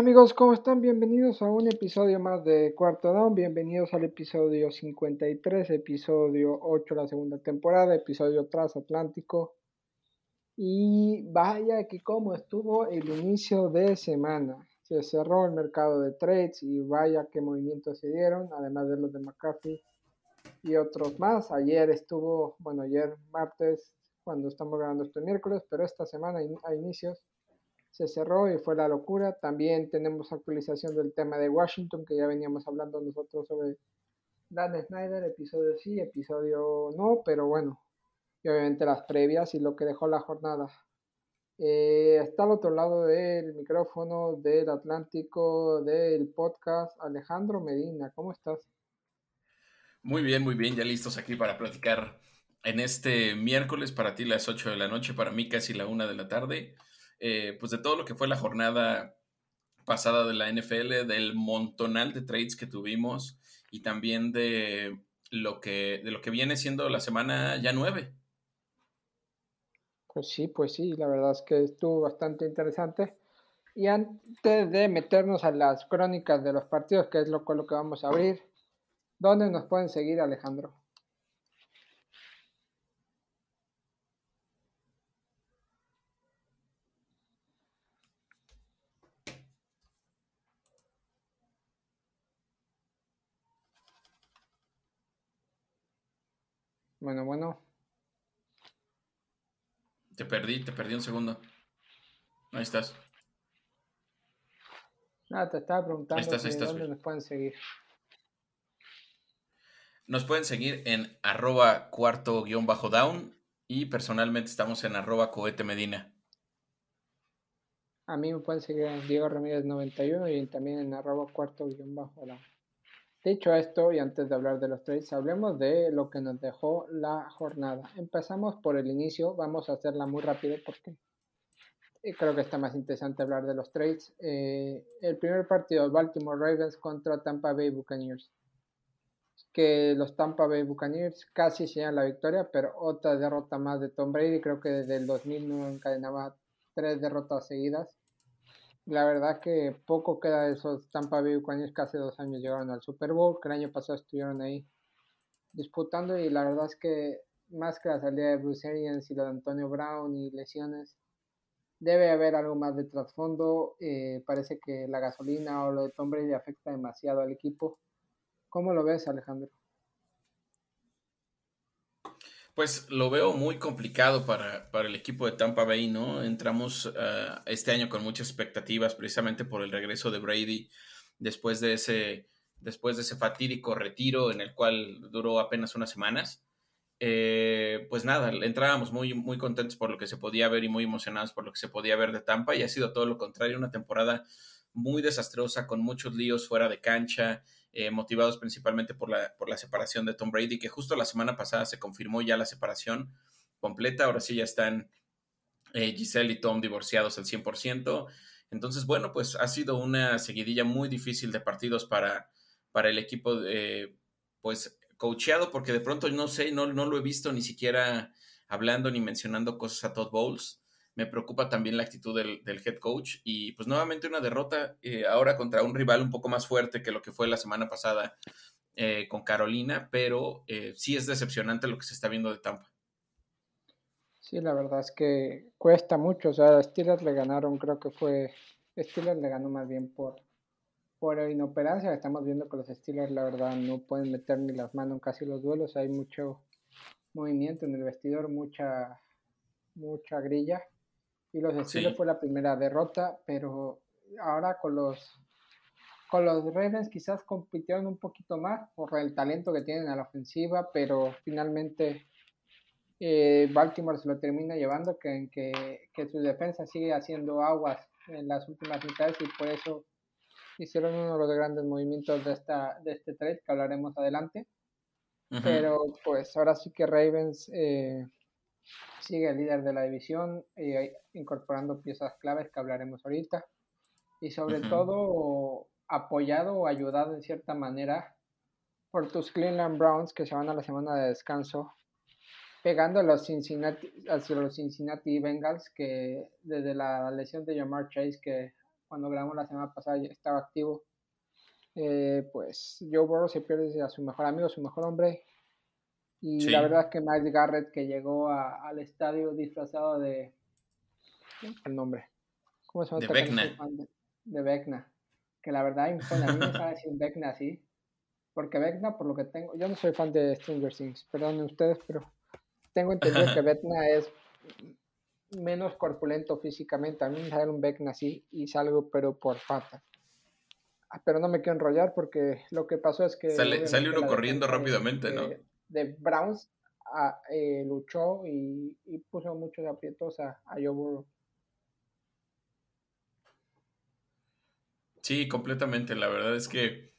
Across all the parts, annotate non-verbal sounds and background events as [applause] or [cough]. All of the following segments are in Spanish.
¿Qué tal amigos? ¿Cómo están? Bienvenidos a un episodio más de Cuarto Down. Bienvenidos al episodio 53, episodio 8 de la segunda temporada, episodio transatlántico. Y vaya que cómo estuvo el inicio de semana. Se cerró el mercado de trades y vaya qué movimientos se dieron, además de los de McCarthy y otros más. Ayer estuvo, bueno, ayer martes, cuando estamos grabando este miércoles, pero esta semana a inicios se cerró y fue la locura. También tenemos actualización del tema de Washington, que ya veníamos hablando nosotros sobre Dan Snyder, episodio sí, episodio no, pero bueno, y obviamente las previas y lo que dejó la jornada. Eh, está al otro lado del micrófono del Atlántico del podcast Alejandro Medina. ¿Cómo estás? Muy bien, muy bien, ya listos aquí para platicar en este miércoles, para ti las 8 de la noche, para mí casi la 1 de la tarde. Eh, pues de todo lo que fue la jornada pasada de la NFL, del montonal de trades que tuvimos y también de lo que, de lo que viene siendo la semana ya nueve. Pues sí, pues sí, la verdad es que estuvo bastante interesante. Y antes de meternos a las crónicas de los partidos, que es lo, con lo que vamos a abrir, ¿dónde nos pueden seguir, Alejandro? Bueno, bueno. Te perdí, te perdí un segundo. Ahí estás. Nada, te estaba preguntando dónde nos pueden seguir. Nos pueden seguir en arroba cuarto guion bajo down y personalmente estamos en arroba cohete medina. A mí me pueden seguir en Diego Ramírez 91 y también en arroba cuarto guion bajo down. Dicho esto, y antes de hablar de los trades, hablemos de lo que nos dejó la jornada. Empezamos por el inicio, vamos a hacerla muy rápido porque eh, creo que está más interesante hablar de los trades. Eh, el primer partido, Baltimore Ravens contra Tampa Bay Buccaneers. Que los Tampa Bay Buccaneers casi llegan la victoria, pero otra derrota más de Tom Brady. Creo que desde el 2000 no encadenaba tres derrotas seguidas la verdad que poco queda de esos Tampa Bay Buccaneers que hace dos años llegaron al Super Bowl, que el año pasado estuvieron ahí disputando y la verdad es que más que la salida de Bruce Arians y lo de Antonio Brown y lesiones, debe haber algo más de trasfondo. Eh, parece que la gasolina o lo de Tom Brady afecta demasiado al equipo. ¿Cómo lo ves, Alejandro? Pues lo veo muy complicado para, el equipo de Tampa Bay, ¿no? Entramos eh, este año con muchas expectativas precisamente por el regreso de Brady después de ese, después de ese fatídico retiro en el cual duró apenas unas semanas. Eh, pues nada, entrábamos muy, muy contentos por lo que se podía ver y muy emocionados por lo que se podía ver de Tampa y ha sido todo lo contrario, una temporada muy desastrosa con muchos líos fuera de cancha, eh, motivados principalmente por la, por la separación de Tom Brady, que justo la semana pasada se confirmó ya la separación completa, ahora sí ya están eh, Giselle y Tom divorciados al 100%. Entonces, bueno, pues ha sido una seguidilla muy difícil de partidos para, para el equipo, eh, pues coacheado, porque de pronto no sé, no, no lo he visto ni siquiera hablando ni mencionando cosas a Todd Bowles me preocupa también la actitud del, head coach y pues nuevamente una derrota eh, ahora contra un rival un poco más fuerte que lo que fue la semana pasada eh, con Carolina, pero eh, sí es decepcionante lo que se está viendo de Tampa. Sí, la verdad es que cuesta mucho, o sea, Steelers le ganaron, creo que fue, Steelers le ganó más bien por, por inoperancia, estamos viendo que los Steelers la verdad no pueden meter ni las manos en casi los duelos, hay mucho movimiento en el vestidor, mucha, mucha grilla y los Steelers fue la primera derrota, pero ahora con los con los Ravens quizás compitieron un poquito más por el talento que tienen a la ofensiva, pero finalmente eh, Baltimore se lo termina llevando, que, que, que su defensa sigue haciendo aguas en las últimas mitades y por eso hicieron uno de los grandes movimientos de, esta, de este trade que hablaremos adelante. Pero pues ahora sí que Ravens eh, sigue el líder de la división, eh, incorporando piezas claves que hablaremos ahorita. Y sobre todo apoyado o ayudado en cierta manera por tus Cleveland Browns que se van a la semana de descanso, pegando a los Cincinnati, hacia los Cincinnati Bengals que desde la lesión de Jamar Chase que cuando grabamos la semana pasada estaba activo. Eh, pues Joe Burrow se pierde a su mejor amigo, su mejor hombre. Y la verdad es que Miles Garrett, que llegó al estadio disfrazado de. el nombre? ¿Cómo se llama? De Vecna. De, Vecna. Que la verdad, a mí me sabe decir Vecna así. Porque Vecna, por lo que tengo. Yo no soy fan de Stranger Things, perdonen ustedes, pero tengo entendido que [laughs] Vecna es menos corpulento físicamente. A mí me sale un Vecna así y salgo, pero por falta. Ah, pero no me quiero enrollar porque lo que pasó es que... Sale, uno corriendo rápidamente, ¿no? De Browns eh, luchó y, puso muchos aprietos a, a Joe Sí, completamente. La verdad es que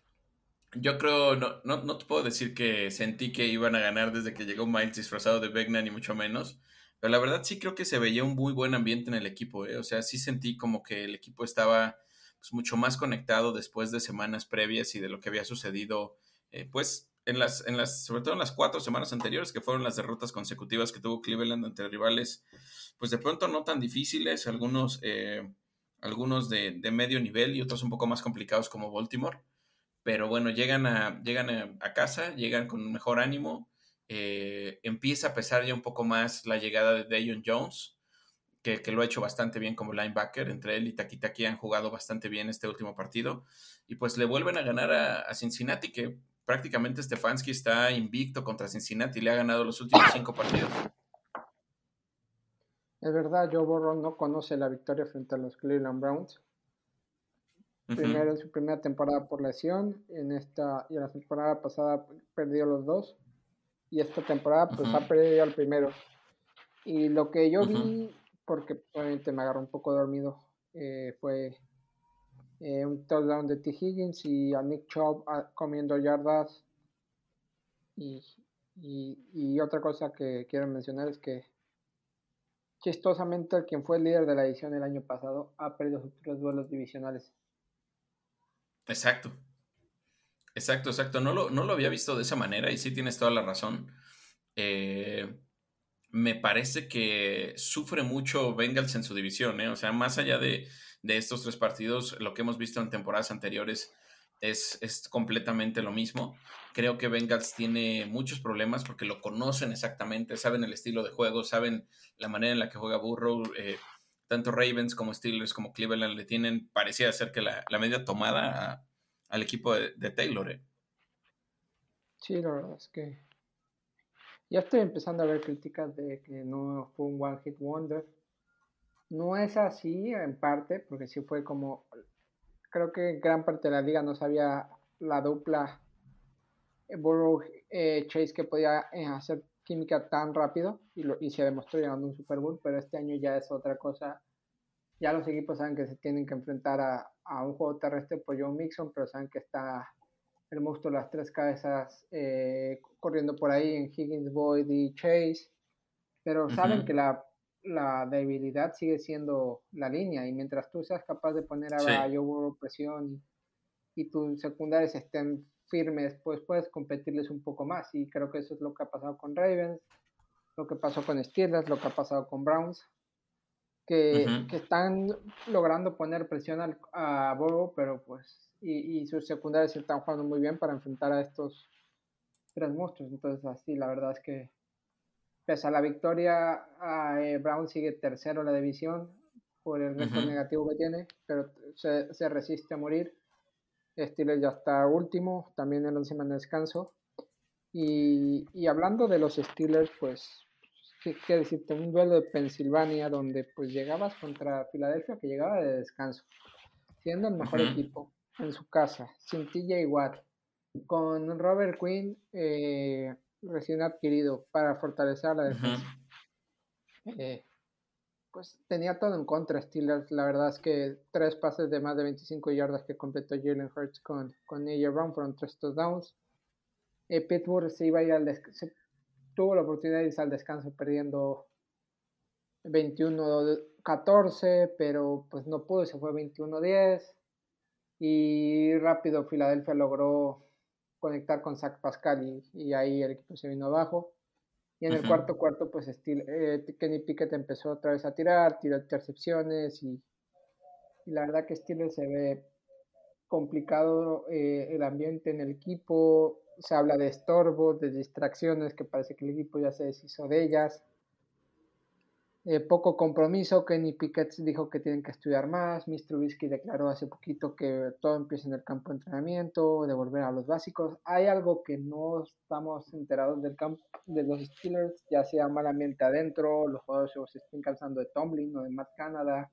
yo creo, no, no, no, te puedo decir que sentí que iban a ganar desde que llegó Miles disfrazado de Vegna, ni mucho menos. Pero la verdad sí creo que se veía un muy buen ambiente en el equipo. ¿eh? O sea, sí sentí como que el equipo estaba pues, mucho más conectado después de semanas previas y de lo que había sucedido, eh, pues, en las, en las, sobre todo en las cuatro semanas anteriores, que fueron las derrotas consecutivas que tuvo Cleveland ante rivales, pues de pronto no tan difíciles, algunos, eh, algunos de, de, medio nivel y otros un poco más complicados como Baltimore. Pero bueno, llegan a, llegan a, casa, llegan con mejor ánimo. Eh, empieza a pesar ya un poco más la llegada de Dayon Jones, que, lo ha hecho bastante bien como linebacker. Entre él y Takitaki han jugado bastante bien este último partido. Y pues le vuelven a ganar a, Cincinnati, que prácticamente Stefanski está invicto contra Cincinnati. Le ha ganado los últimos cinco partidos. Es verdad, Joe Burrow no conoce la victoria frente a los Cleveland Browns. Primero en su primera temporada por lesión, en esta y en la temporada pasada perdió los dos. Y esta temporada pues ha perdido el primero. Y lo que yo vi porque obviamente me agarró un poco dormido. Eh, fue eh, un touchdown de T. Higgins y a Nick Chubb ah, comiendo yardas. Y, y, otra cosa que quiero mencionar es que chistosamente el quien fue el líder de la edición el año pasado ha perdido sus tres duelos divisionales. Exacto. Exacto, exacto. No lo, no lo había visto de esa manera y sí tienes toda la razón. Eh, me parece que sufre mucho Bengals en su división, ¿eh? O sea, más allá de, estos tres partidos, lo que hemos visto en temporadas anteriores es, es, completamente lo mismo. Creo que Bengals tiene muchos problemas porque lo conocen exactamente, saben el estilo de juego, saben la manera en la que juega Burrow. Eh, tanto Ravens como Steelers como Cleveland le tienen, parecía ser que la, media tomada al equipo de, de Taylor. ¿eh? Sí, la verdad es que ya estoy empezando a ver críticas de que no fue un One Hit Wonder. No es así en parte, porque sí fue como, creo que gran parte de la liga no sabía la dupla Burrow eh, Chase que podía eh, hacer química tan rápido y, lo, y se demostró llegando un Super Bowl, pero este año ya es otra cosa. Ya los equipos saben que se tienen que enfrentar a, a un juego terrestre por John Mixon, pero saben que está el monstruo las tres cabezas eh, corriendo por ahí en Higgins, Boyd y Chase, pero saben que la, debilidad sigue siendo la línea y mientras tú seas capaz de poner a sí. presión y, tus secundarios estén firmes, pues puedes competirles un poco más y creo que eso es lo que ha pasado con Ravens, lo que pasó con Steelers, lo que ha pasado con Browns. Que, están logrando poner presión al, a Burrow, pero pues y, sus secundarios están jugando muy bien para enfrentar a estos tres monstruos. Entonces, así, la verdad es que pese a la victoria, eh, Brown sigue tercero en la división por el récord negativo que tiene, pero se, resiste a morir. Steelers ya está último, también en la semana de descanso. Y, y, hablando de los Steelers, pues, ¿qué, qué, decirte? Un duelo de Pensilvania donde pues llegabas contra Filadelfia que llegaba de descanso, siendo el mejor equipo en su casa, sin TJ Watt, con Robert Quinn eh, recién adquirido para fortalecer la defensa. Eh, pues tenía todo en contra Steelers. La verdad es que tres pases de más de 25 yardas que completó Jalen Hurts con, con AJ Brown fueron tres touchdowns. Eh, Pittsburgh se iba a ir al descanso, tuvo la oportunidad de irse al descanso perdiendo 21-14, pero pues no pudo, se fue 21-10 y rápido Filadelfia logró conectar con Zach Pascal y, ahí el equipo se vino abajo. Y en el cuarto cuarto, pues eh, Kenny Pickett empezó otra vez a tirar, tiró intercepciones y, y la verdad que Steelers se ve complicado eh, el ambiente en el equipo, se habla de estorbos, de distracciones, que parece que el equipo ya se deshizo de ellas. Eh, poco compromiso, Kenny Pickett dijo que tienen que estudiar más, Mr. Trubisky declaró hace poquito que todo empieza en el campo de entrenamiento, de volver a los básicos. Hay algo que no estamos enterados del campo de los Steelers, ya sea mal ambiente adentro, los jugadores se estén cansando de Tomlin o de Matt Canada.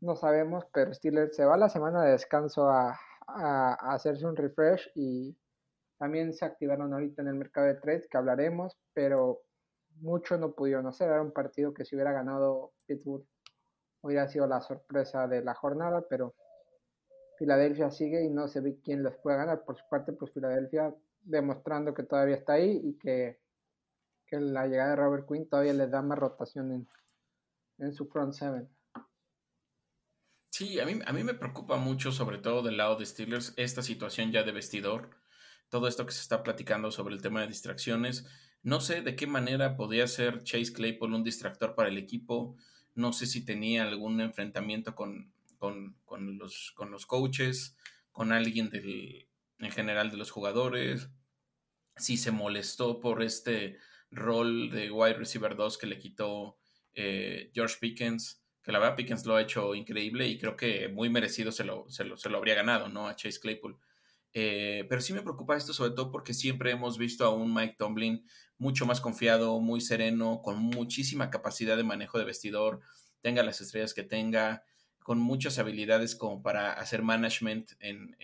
No sabemos, pero Steelers se va la semana de descanso a, a hacerse un refresh y también se activaron ahorita en el mercado de trades, que hablaremos, pero mucho no pudieron hacer. Era un partido que si hubiera ganado Pittsburgh hubiera sido la sorpresa de la jornada, pero Filadelfia sigue y no se ve quién les puede ganar. Por su parte, pues Filadelfia demostrando que todavía está ahí y que, la llegada de Robert Quinn todavía les da más rotación en, en su front seven. Sí, a mí, a mí me preocupa mucho, sobre todo del lado de Steelers, esta situación ya de vestidor todo esto que se está platicando sobre el tema de distracciones. No sé de qué manera podía ser Chase Claypool un distractor para el equipo. No sé si tenía algún enfrentamiento con, con, los, con los coaches, con alguien del, en general de los jugadores. Si se molestó por este rol de wide receiver 2 que le quitó eh, George Pickens, que la verdad Pickens lo ha hecho increíble y creo que muy merecido se lo, se lo, se lo habría ganado, ¿no? A Chase Claypool. Eh, pero sí me preocupa esto sobre todo porque siempre hemos visto a un Mike Tomlin mucho más confiado, muy sereno, con muchísima capacidad de manejo de vestidor, tenga las estrellas que tenga, con muchas habilidades como para hacer management en,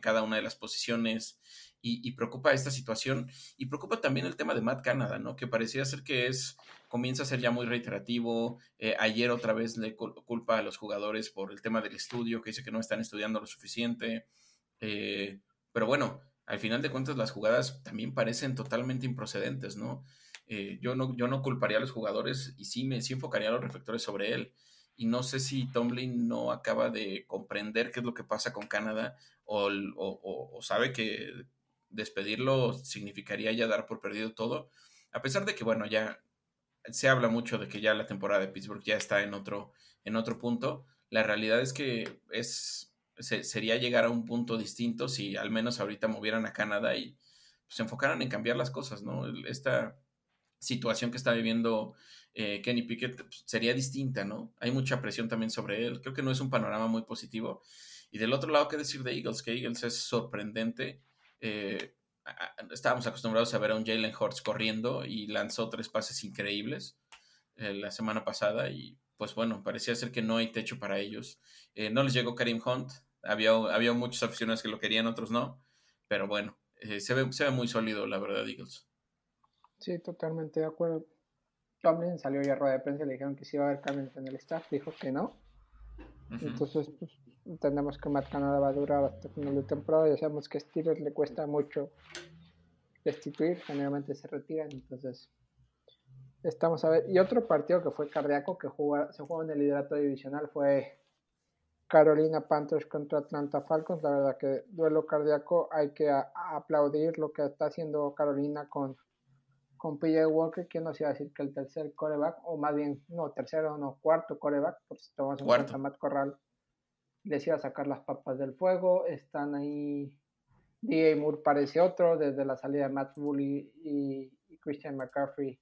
cada una de las posiciones. Y, preocupa esta situación y preocupa también el tema de Matt Canada, ¿no? Que parecía ser que es, comienza a ser ya muy reiterativo. Eh, ayer otra vez le culpa a los jugadores por el tema del estudio, que dice que no están estudiando lo suficiente. Eh, pero bueno, al final de cuentas las jugadas también parecen totalmente improcedentes, ¿no? Eh, yo ¿no? yo no culparía a los jugadores y sí me sí enfocaría a los reflectores sobre él. Y no sé si Tomlin no acaba de comprender qué es lo que pasa con Canadá o, o, sabe que despedirlo significaría ya dar por perdido todo. A pesar de que, bueno, ya se habla mucho de que ya la temporada de Pittsburgh ya está en otro, en otro punto. La realidad es que es sería llegar a un punto distinto si al menos ahorita movieran a Canadá y pues, se enfocaran en cambiar las cosas, ¿no? Esta situación que está viviendo eh, Kenny Pickett pues, sería distinta, ¿no? Hay mucha presión también sobre él. Creo que no es un panorama muy positivo. Y del otro lado, ¿qué decir de Eagles? Que Eagles es sorprendente. Eh, estábamos acostumbrados a ver a un Jalen Hurts corriendo y lanzó tres pases increíbles eh, la semana pasada y pues bueno, parecía ser que no hay techo para ellos. no les llegó Karim Hunt, había, había muchas aficionados que lo querían, otros no. Pero bueno, eh, se, ve, se ve muy sólido, la verdad, Eagles. Sí, totalmente de acuerdo. Tomlin salió ya a rueda de prensa le dijeron que sí iba a haber cambios en el staff. Dijo que no. Entonces, pues, entendemos que Matt Canada va a durar hasta el final de temporada. Ya sabemos que a Steelers le cuesta mucho destituir. Generalmente se retiran. Entonces, estamos a ver. Y otro partido que fue cardíaco que se jugó en el liderato divisional fue Carolina Panthers contra Atlanta Falcons. La verdad que duelo cardíaco. Hay que aplaudir lo que está haciendo Carolina con, con PJ Walker. ¿Quién nos iba a decir que el tercer coreback, o más bien, no, tercero, no, cuarto coreback, por si tomamos en cuenta Matt Corral, les iba a sacar las papas del fuego. Están ahí. DJ Moore parece otro, desde la salida de Matt Bully y Christian McCaffrey.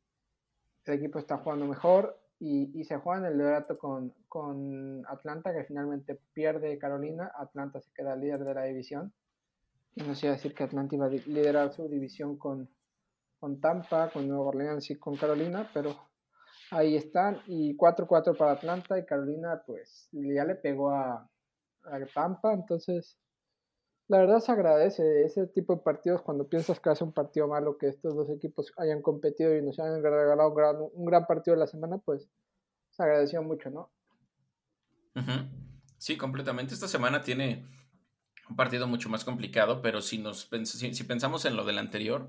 El equipo está jugando mejor y, se juega en el liderato con, con, Atlanta, que finalmente pierde Carolina. Atlanta se queda líder de la división. Y no sé decir que Atlanta iba a liderar su división con, con Tampa, con Nueva Orleans y con Carolina, pero ahí están. Y 4-4 para Atlanta y Carolina, pues ya le pegó a, a Tampa, entonces la verdad se agradece ese tipo de partidos cuando piensas que hace un partido malo, que estos dos equipos hayan competido y nos hayan regalado un gran, un gran partido de la semana, pues se agradeció mucho, ¿no? Sí, completamente. Esta semana tiene un partido mucho más complicado, pero si, nos, si, pensamos en lo del anterior,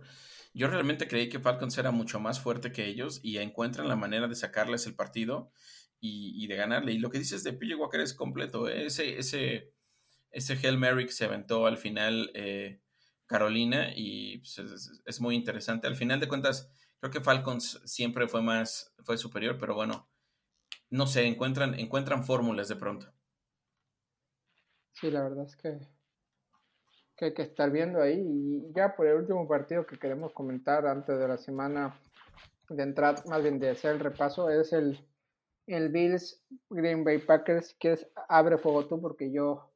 yo realmente creí que Falcons era mucho más fuerte que ellos y encuentran la manera de sacarles el partido y, de ganarle. Y lo que dices de PJ Walker es completo. ¿eh? Ese, ese ese Hail Mary se aventó al final eh, Carolina y pues, es, muy interesante. Al final de cuentas, creo que Falcons siempre fue más, fue superior, pero bueno, no sé, encuentran, encuentran fórmulas de pronto. Sí, la verdad es que, que hay que estar viendo ahí. Y ya por el último partido que queremos comentar antes de la semana de entrar, más bien de hacer el repaso, es el, el Bills Green Bay Packers. que es abre fuego tú porque yo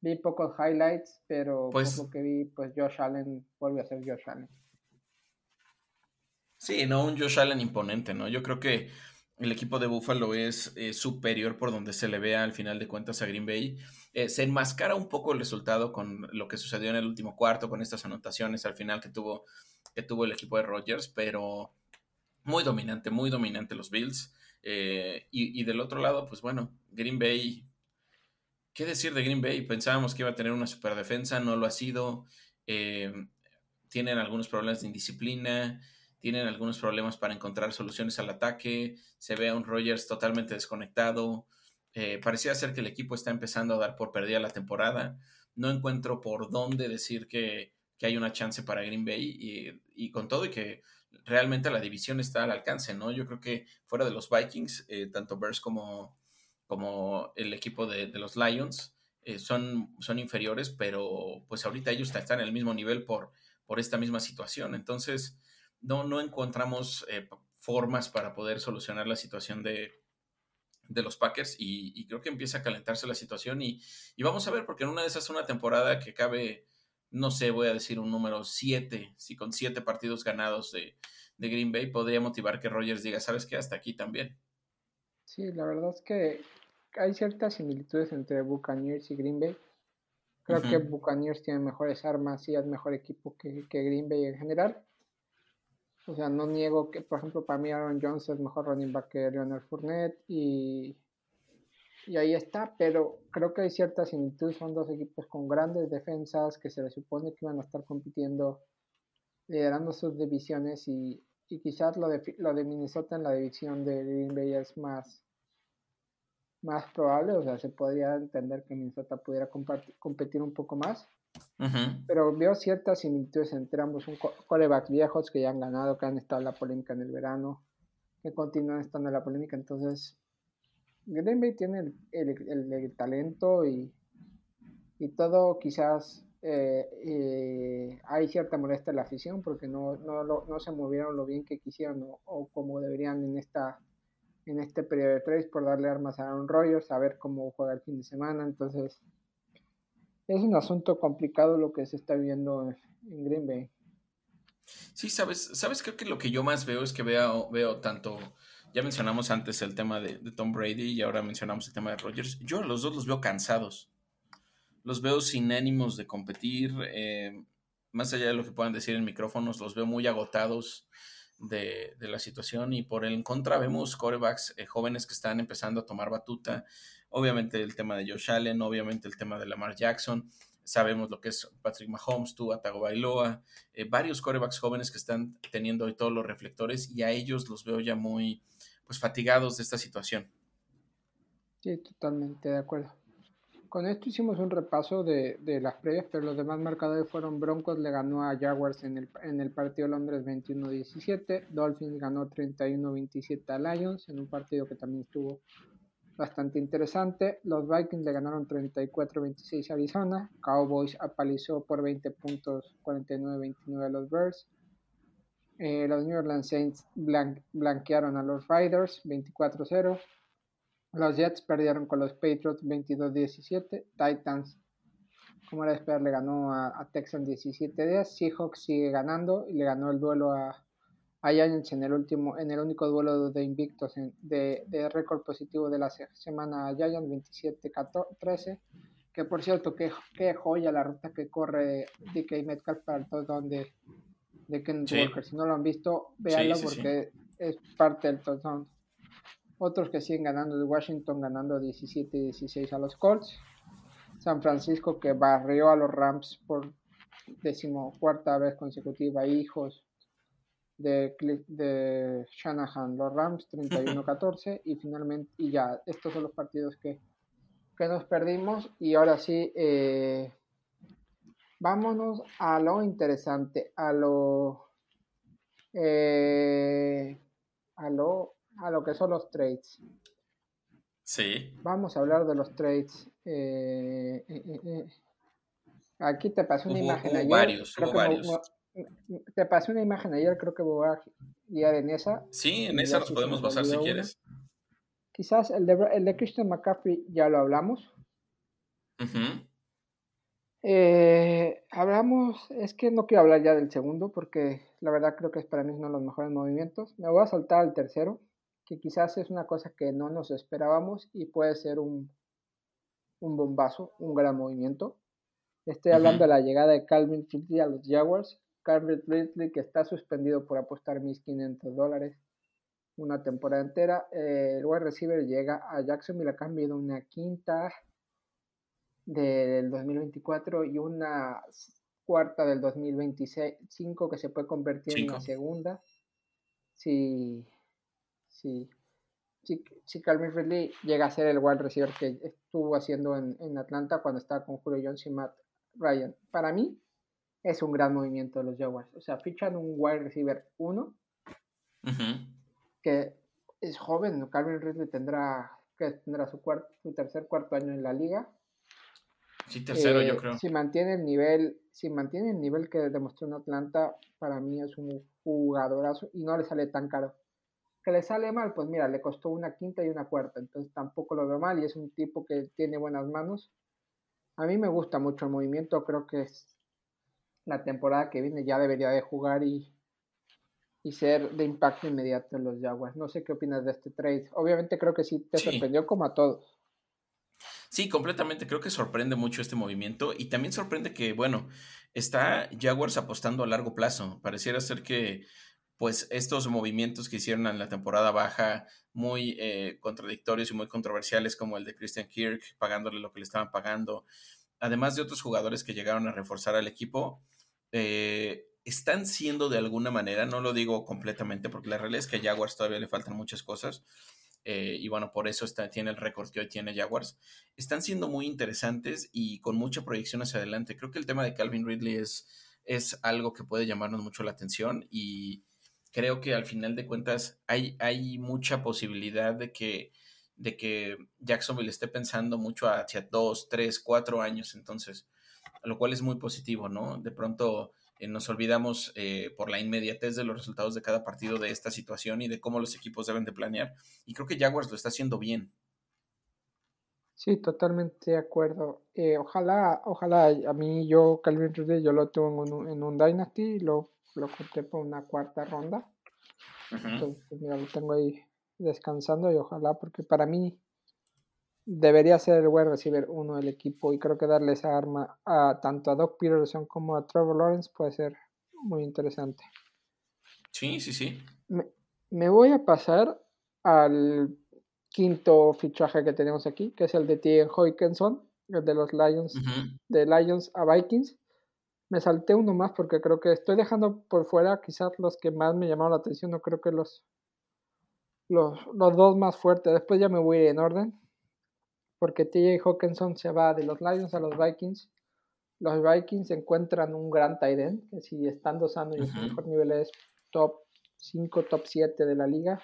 vi pocos highlights, pero pues, lo que vi, pues Josh Allen vuelve a ser Josh Allen. Sí, no, un Josh Allen imponente, ¿no? Yo creo que el equipo de Buffalo es superior por donde se le vea al final de cuentas a Green Bay. Eh, se enmascara un poco el resultado con lo que sucedió en el último cuarto, con estas anotaciones al final que tuvo, que tuvo el equipo de Rodgers, pero muy dominante, muy dominante los Bills. Eh, y, del otro lado, pues bueno, Green Bay, ¿qué decir de Green Bay? Pensábamos que iba a tener una super defensa, no lo ha sido. Eh, tienen algunos problemas de indisciplina tienen algunos problemas para encontrar soluciones al ataque, se ve a un Rogers totalmente desconectado, eh, parecía ser que el equipo está empezando a dar por perdida la temporada, no encuentro por dónde decir que, hay una chance para Green Bay y, con todo y que realmente la división está al alcance, ¿no? Yo creo que fuera de los Vikings, eh, tanto Bears como, como el equipo de, los Lions eh, son, son inferiores, pero pues ahorita ellos están en el mismo nivel por, por esta misma situación. Entonces, no, no encontramos eh, formas para poder solucionar la situación de, los Packers y, creo que empieza a calentarse la situación y, vamos a ver, porque en una de esas una temporada que cabe, no sé, voy a decir un número 7, si con 7 partidos ganados de, Green Bay podría motivar que Rogers diga, ¿sabes qué? Hasta aquí también. Sí, la verdad es que hay ciertas similitudes entre Buccaneers y Green Bay. Creo que Buccaneers tiene mejores armas y es mejor equipo que, que Green Bay en general. O sea, no niego que, por ejemplo, para mí Aaron Jones es mejor running back que Leonard Fournette y, y ahí está, pero creo que hay ciertas similitudes. Son dos equipos con grandes defensas que se les supone que iban a estar compitiendo, liderando sus divisiones y, y quizás lo de, lo de Minnesota en la división de Green Bay es más, más probable. O sea, se podría entender que Minnesota pudiera competir un poco más pero veo ciertas similitudes entre ambos. Un coreback viejos que ya han ganado, que han estado en la polémica en el verano, que continúan estando en la polémica. Entonces, Green Bay tiene el, talento y, y todo. Quizás eh, eh, hay cierta molestia en la afición porque no, no, se movieron lo bien que quisieron o, como deberían en esta en este periodo de trades por darle armas a Aaron Rodgers, a ver cómo juega el fin de semana. Entonces, es un asunto complicado lo que se está viendo en Green Bay. Sí, sabes, sabes, creo que lo que yo más veo es que veo, veo tanto, ya mencionamos antes el tema de, Tom Brady y ahora mencionamos el tema de Rogers. Yo los dos los veo cansados. Los veo sin ánimos de competir. Eh, más allá de lo que puedan decir en micrófonos, los veo muy agotados de, la situación y por el contra vemos corebacks eh, jóvenes que están empezando a tomar batuta Obviamente el tema de Josh Allen, obviamente el tema de Lamar Jackson. Sabemos lo que es Patrick Mahomes, Tua Tagovailoa, eh, varios corebacks jóvenes que están teniendo hoy todos los reflectores y a ellos los veo ya muy pues fatigados de esta situación. Sí, totalmente de acuerdo. Con esto hicimos un repaso de, las previas, pero los demás marcadores fueron Broncos le ganó a Jaguars en el, en el partido Londres 21-17, Dolphins ganó 31-27 a Lions en un partido que también estuvo bastante interesante. Los Vikings le ganaron 34-26 a Arizona. Cowboys apalizó por 20 puntos 49-29 a los Bears. Eh, los New Orleans Saints blanquearon a los Riders 24-0. Los Jets perdieron con los Patriots 22-17. Titans, como era de esperar, le ganó a, a Texans 17-10. Seahawks sigue ganando y le ganó el duelo a, a Giants en el último, en el único duelo de invictos de, de récord positivo de la semana Giants 27-13, que por cierto, qué, qué, joya la ruta que corre DK Metcalf para el touchdown de, de Ken Walker. Si no lo han visto, véanlo porque es parte del touchdown. Otros que siguen ganando de Washington, ganando 17-16 a los Colts. San Francisco que barrió a los Rams por decimocuarta vez consecutiva, hijos de, de Shanahan, los Rams 31-14 y finalmente, y ya, estos son los partidos que, que nos perdimos y ahora sí, eh, vámonos a lo interesante, a lo, eh, a lo, a lo que son los trades. Sí. Vamos a hablar de los trades. Eh, Aquí te pasé una imagen ayer. Varios, hubo varios. Te pasé una imagen ayer, creo que voy a guiar en esa. Sí, en esa nos podemos basar si quieres. Quizás el de, el de Christian McCaffrey ya lo hablamos. Eh, hablamos, es que no quiero hablar ya del segundo porque la verdad creo que es para mí uno de los mejores movimientos. Me voy a saltar al tercero, que quizás es una cosa que no nos esperábamos y puede ser un, un bombazo, un gran movimiento. Estoy hablando de la llegada de Calvin Ridley a los Jaguars. Calvin Ridley que está suspendido por apostar 1.500 dólares una temporada entera. Eh, el wide receiver llega a Jacksonville a cambio de una quinta del 2024 y una cuarta del 2025 que se puede convertir en una segunda. Si, si, si, Calvin Ridley llega a ser el wide receiver que estuvo haciendo en, en Atlanta cuando estaba con Julio Jones y Matt Ryan. Para mí es un gran movimiento de los Jaguars. O sea, fichan un wide receiver 1 que es joven. Calvin Ridley tendrá, que tendrá su, cuarto, su tercer cuarto año en la liga. Sí, tercero, yo eh, creo. Si mantiene el nivel, si mantiene el nivel que demostró en Atlanta, para mí es un jugadorazo y no le sale tan caro. Que le sale mal, pues mira, le costó una quinta y una cuarta, entonces tampoco lo veo mal y es un tipo que tiene buenas manos a mí me gusta mucho el movimiento, creo que es la temporada que viene ya debería de jugar y, y ser de impacto inmediato en los Jaguars. No sé qué opinas de este trade. Obviamente creo que sí te sorprendió como a todos. Sí, completamente. Creo que sorprende mucho este movimiento y también sorprende que, bueno, está Jaguars apostando a largo plazo. Pareciera ser que, pues, estos movimientos que hicieron en la temporada baja, muy eh, contradictorios y muy controversiales, como el de Christian Kirk, pagándole lo que le estaban pagando, además de otros jugadores que llegaron a reforzar al equipo, eh, están siendo de alguna manera, no lo digo completamente, porque la realidad es que a Jaguars todavía le faltan muchas cosas, eh, y bueno, por eso está, tiene el récord que hoy tiene Jaguars, están siendo muy interesantes y con mucha proyección hacia adelante. Creo que el tema de Calvin Ridley es, es algo que puede llamarnos mucho la atención y creo que al final de cuentas hay, hay mucha posibilidad de que, de que Jacksonville esté pensando mucho hacia dos, tres, cuatro años, entonces, lo cual es muy positivo, ¿no? De pronto eh, nos olvidamos eh, por la inmediatez de los resultados de cada partido de esta situación y de cómo los equipos deben de planear. Y creo que Jaguars lo está haciendo bien. Sí, totalmente de acuerdo. Eh, ojalá, ojalá, a mí yo, Calvin Ridley, yo lo tengo en un, en un Dynasty, lo lo conté por una cuarta ronda. Entonces, pues, mira, lo tengo ahí descansando y ojalá, porque para mí debería ser el wide receiver uno del equipo y creo que darle esa arma a tanto a Doc Peterson como a Trevor Lawrence puede ser muy interesante. Sí, sí, sí. Me, voy a pasar al quinto fichaje que tenemos aquí, que es el de T. Hoykinson, el de los Lions, de Lions a Vikings. Me salté uno más porque creo que estoy dejando por fuera quizás los que más me llamaron la atención, no creo que los, los, los dos más fuertes. Después ya me voy en orden. Porque TJ Hawkinson se va de los Lions a los Vikings. Los Vikings encuentran un gran tight end, que si estando sano y en su mejor nivel es top 5, top 7 de la liga.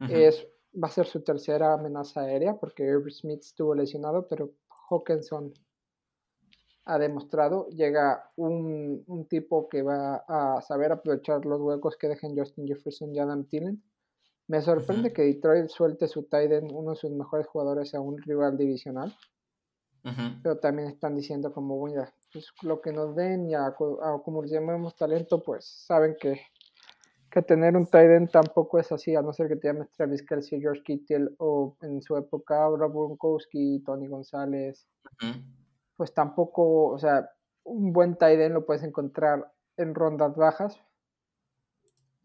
es, va a ser su tercera amenaza aérea porque Irv Smith estuvo lesionado, pero Hawkinson ha demostrado, llega un, un, tipo que va a saber aprovechar los huecos que dejen Justin Jefferson y Adam Thielen. Me sorprende que Detroit suelte su tight uno de sus mejores jugadores, a un rival divisional. Pero también están diciendo como, bueno, pues lo que nos den y a, como les llamamos talento, pues saben que, que tener un tight tampoco es así, a no ser que te llames Travis Kelsey, George Kittle o en su época Rob Gronkowski, Tony González pues tampoco, o sea, un buen tight lo puedes encontrar en rondas bajas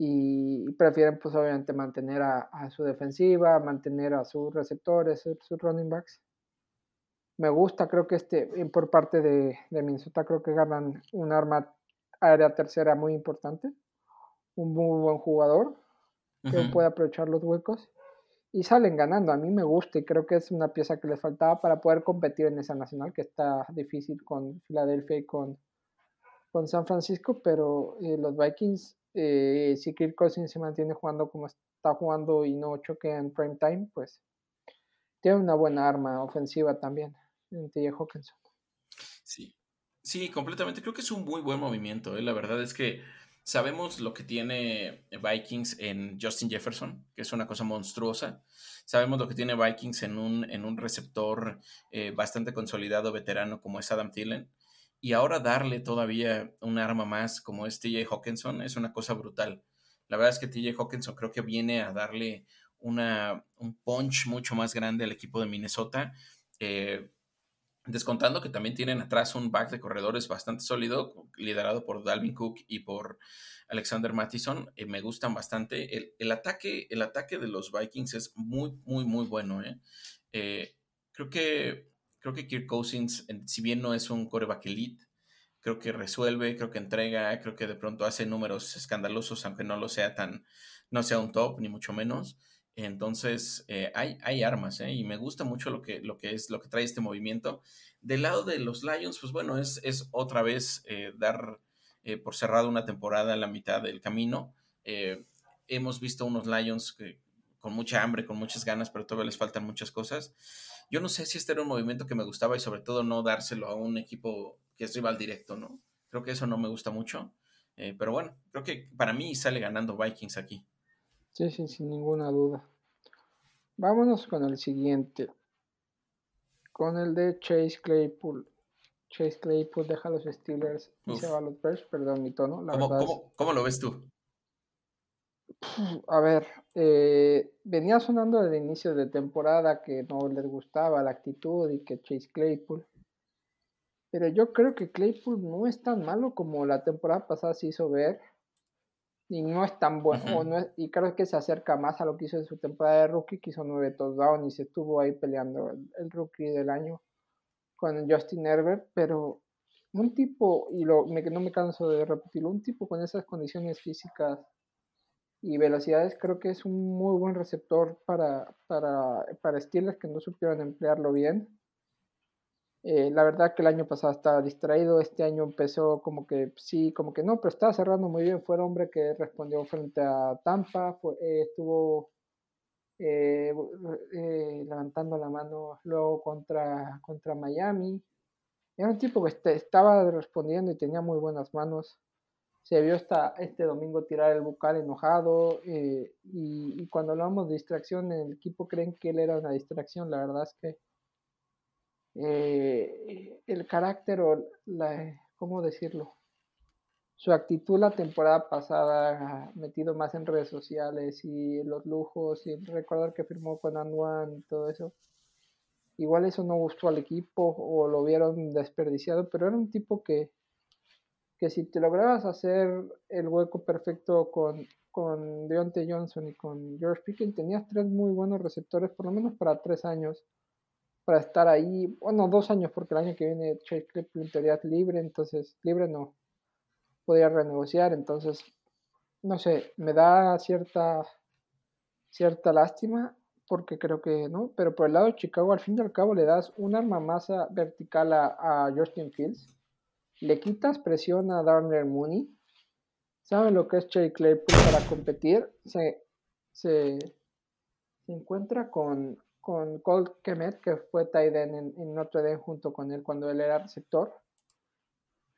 y prefieren pues obviamente mantener a, su defensiva, mantener a sus receptores, sus running backs. Me gusta, creo que este, por parte de, de Minnesota, creo que ganan un arma aérea tercera muy importante, un muy buen jugador que puede aprovechar los huecos y salen ganando. A mí me gusta y creo que es una pieza que les faltaba para poder competir en esa nacional, que está difícil con Filadelfia y con, con San Francisco, pero eh, los Vikings, eh, si Kirk Cousins se mantiene jugando como está jugando y no choque en prime time, pues tiene una buena arma ofensiva también en Hawkinson. Sí, sí, completamente. Creo que es un muy buen movimiento. ¿eh? La verdad es que sabemos lo que tiene Vikings en Justin Jefferson, que es una cosa monstruosa. Sabemos lo que tiene Vikings en un, en un receptor eh, bastante consolidado, veterano, como es Adam Thielen. Y ahora darle todavía un arma más como es TJ Hawkinson es una cosa brutal. La verdad es que TJ Hawkinson creo que viene a darle una, un punch mucho más grande al equipo de Minnesota. Eh, descontando que también tienen atrás un back de corredores bastante sólido, liderado por Dalvin Cook y por Alexander Mattison. Eh, me gustan bastante. El, ataque, el ataque de los Vikings es muy, muy, muy bueno. ¿eh? creo que creo que Kirk Cousins, si bien no es un coreback elite, creo que resuelve, creo que entrega, creo que de pronto hace números escandalosos, aunque no lo sea tan, no sea un top, ni mucho menos. Entonces, eh, hay, hay, armas, ¿eh? Y me gusta mucho lo que, lo que es, lo que trae este movimiento. Del lado de los Lions, pues bueno, es, es otra vez eh, dar por cerrado una temporada en la mitad del camino. hemos visto unos Lions con mucha hambre, con muchas ganas, pero todavía les faltan muchas cosas. Yo no sé si este era un movimiento que me gustaba y sobre todo no dárselo a un equipo que es rival directo, ¿no? Creo que eso no me gusta mucho. Eh, pero bueno, creo que para mí sale ganando Vikings aquí. Sí, sí, sin ninguna duda. Vámonos con el siguiente. Con el de Chase Claypool. Chase Claypool deja a los Steelers y se va a los Bears, perdón mi tono. La ¿Cómo, ¿Cómo, lo ves tú? A ver, eh, venía sonando desde inicio de temporada que no les gustaba la actitud y que Chase Claypool. Pero yo creo que Claypool no es tan malo como la temporada pasada se hizo ver. Y no es tan bueno. y creo que se acerca más a lo que hizo en su temporada de rookie, que hizo nueve touchdowns y se estuvo ahí peleando el, rookie del año con Justin Herbert. Pero un tipo, y lo, no me canso de repetirlo, un tipo con esas condiciones físicas y velocidades creo que es un muy buen receptor para, para, para que no supieron emplearlo bien. Eh, la verdad que el año pasado estaba distraído, este año empezó como que sí, como que no, pero estaba cerrando muy bien. Fue el hombre que respondió frente a Tampa, eh, estuvo eh, levantando la mano luego contra, contra Miami. Era un tipo que este, estaba respondiendo y tenía muy buenas manos se vio esta, este domingo tirar el bucal enojado eh, y, cuando hablamos de distracción, el equipo creen que él era una distracción, la verdad es que eh, el carácter o la, ¿cómo decirlo? Su actitud la temporada pasada, metido más en redes sociales y los lujos y recordar que firmó con Anwan y todo eso. Igual eso no gustó al equipo o lo vieron desperdiciado, pero era un tipo que, que si te lograbas hacer el hueco perfecto con, con Deontay Johnson y con George Pickens, tenías tres muy buenos receptores, por lo menos para tres años, para estar ahí, bueno, dos años, porque el año que viene Chase Claypool en teoría es libre, entonces, libre no, podía renegociar, entonces, no sé, me da cierta, cierta lástima, porque creo que no, pero por el lado de Chicago, al fin y al cabo, le das un arma más vertical a, a Justin Fields, le quitas presión a Darnell Mooney. ¿Saben lo que es Chase Claypool para competir? Se, se, encuentra con, con Colt Kemet, que fue tight end en, Notre Dame junto con él cuando él era receptor.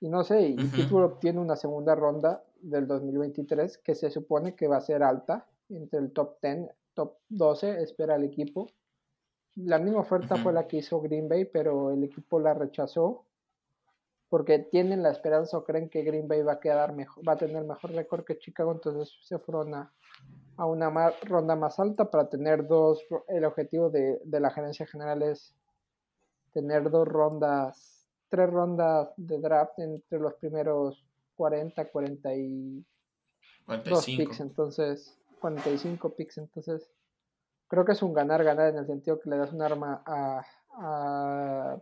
Y no sé, y Pittsburgh obtiene una segunda ronda del 2023 que se supone que va a ser alta, entre el top 10, top 12, espera el equipo. La misma oferta fue la que hizo Green Bay, pero el equipo la rechazó porque tienen la esperanza o creen que Green Bay va a quedar mejor, va a tener mejor récord que Chicago, entonces se fueron a, una ronda más alta para tener dos, el objetivo de, la gerencia general es tener dos rondas, tres rondas de draft entre los primeros 40, 40 y 45. picks, entonces 45 picks, entonces creo que es un ganar-ganar en el sentido que le das un arma a a,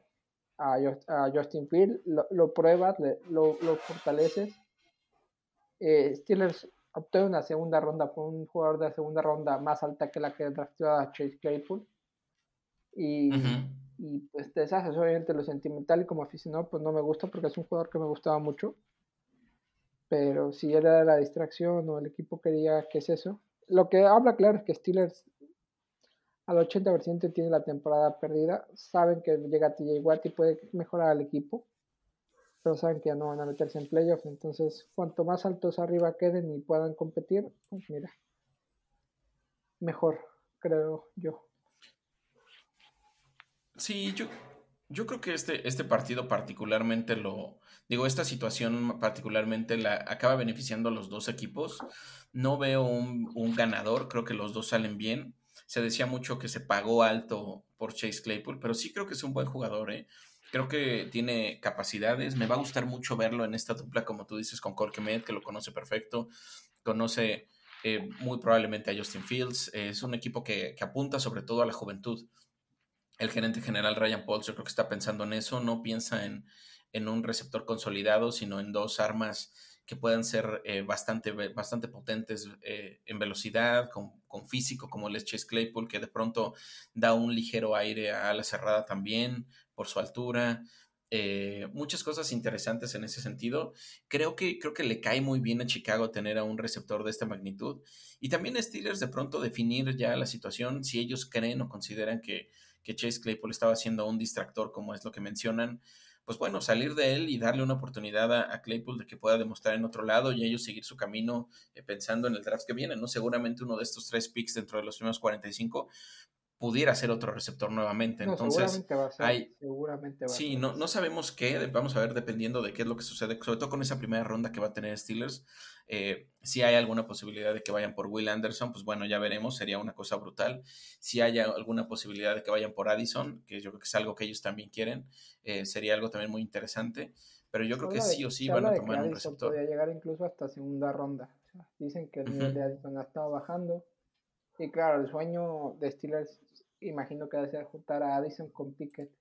Justin Field, lo, pruebas, lo, fortaleces. Eh, Steelers obtuvo una segunda ronda por un jugador de segunda ronda más alta que la que drafteó a Chase Claypool. Y, y pues te deshaces obviamente lo sentimental y como aficionado pues no me gusta porque es un jugador que me gustaba mucho. Pero si era la distracción o el equipo quería que es eso. Lo que habla claro es que Steelers al 80% tiene la temporada perdida. Saben que llega TJ Watt y puede mejorar al equipo, pero saben que ya no van a meterse en playoffs. Entonces, cuanto más altos arriba queden y puedan competir, pues mira, mejor, creo yo. Sí, yo, creo que este, este partido particularmente lo, digo, esta situación particularmente la acaba beneficiando a los dos equipos. No veo un ganador, creo que los dos salen bien se decía mucho que se pagó alto por Chase Claypool, pero sí creo que es un buen jugador, ¿eh? Creo que tiene capacidades. Me va a gustar mucho verlo en esta dupla, como tú dices, con Colquemet, que lo conoce perfecto. Conoce eh, muy probablemente a Justin Fields. es un equipo que, apunta sobre todo a la juventud. El gerente general Ryan Pauls, yo creo que está pensando en eso. No piensa en, en un receptor consolidado, sino en dos armas que puedan ser eh, bastante, bastante potentes eh, en velocidad, con, físico, como el Chase Claypool, que de pronto da un ligero aire a la cerrada también por su altura. Eh, muchas cosas interesantes en ese sentido. Creo que, creo que le cae muy bien a Chicago tener a un receptor de esta magnitud. Y también a Steelers de pronto definir ya la situación, si ellos creen o consideran que, que Chase Claypool estaba siendo un distractor, como es lo que mencionan pues bueno, salir de él y darle una oportunidad a, Claypool de que pueda demostrar en otro lado y ellos seguir su camino eh, pensando en el draft que viene, ¿no? Seguramente uno de estos tres picks dentro de los primeros 45 pudiera ser otro receptor nuevamente. Entonces, seguramente va a ser, hay, seguramente va sí, no, no sabemos qué, vamos a ver dependiendo de qué es lo que sucede, sobre todo con esa primera ronda que va a tener Steelers. Eh, si hay alguna posibilidad de que vayan por Will Anderson, pues bueno, ya veremos, sería una cosa brutal. Si hay alguna posibilidad de que vayan por Addison, que yo creo que es algo que ellos también quieren, eh, sería algo también muy interesante. Pero yo creo que sí o sí van a tomar un receptor. Podría llegar incluso hasta segunda ronda. dicen que el nivel de Addison ha estado bajando. Y claro, el sueño de Steelers imagino que debe ser juntar a Addison con Pickett.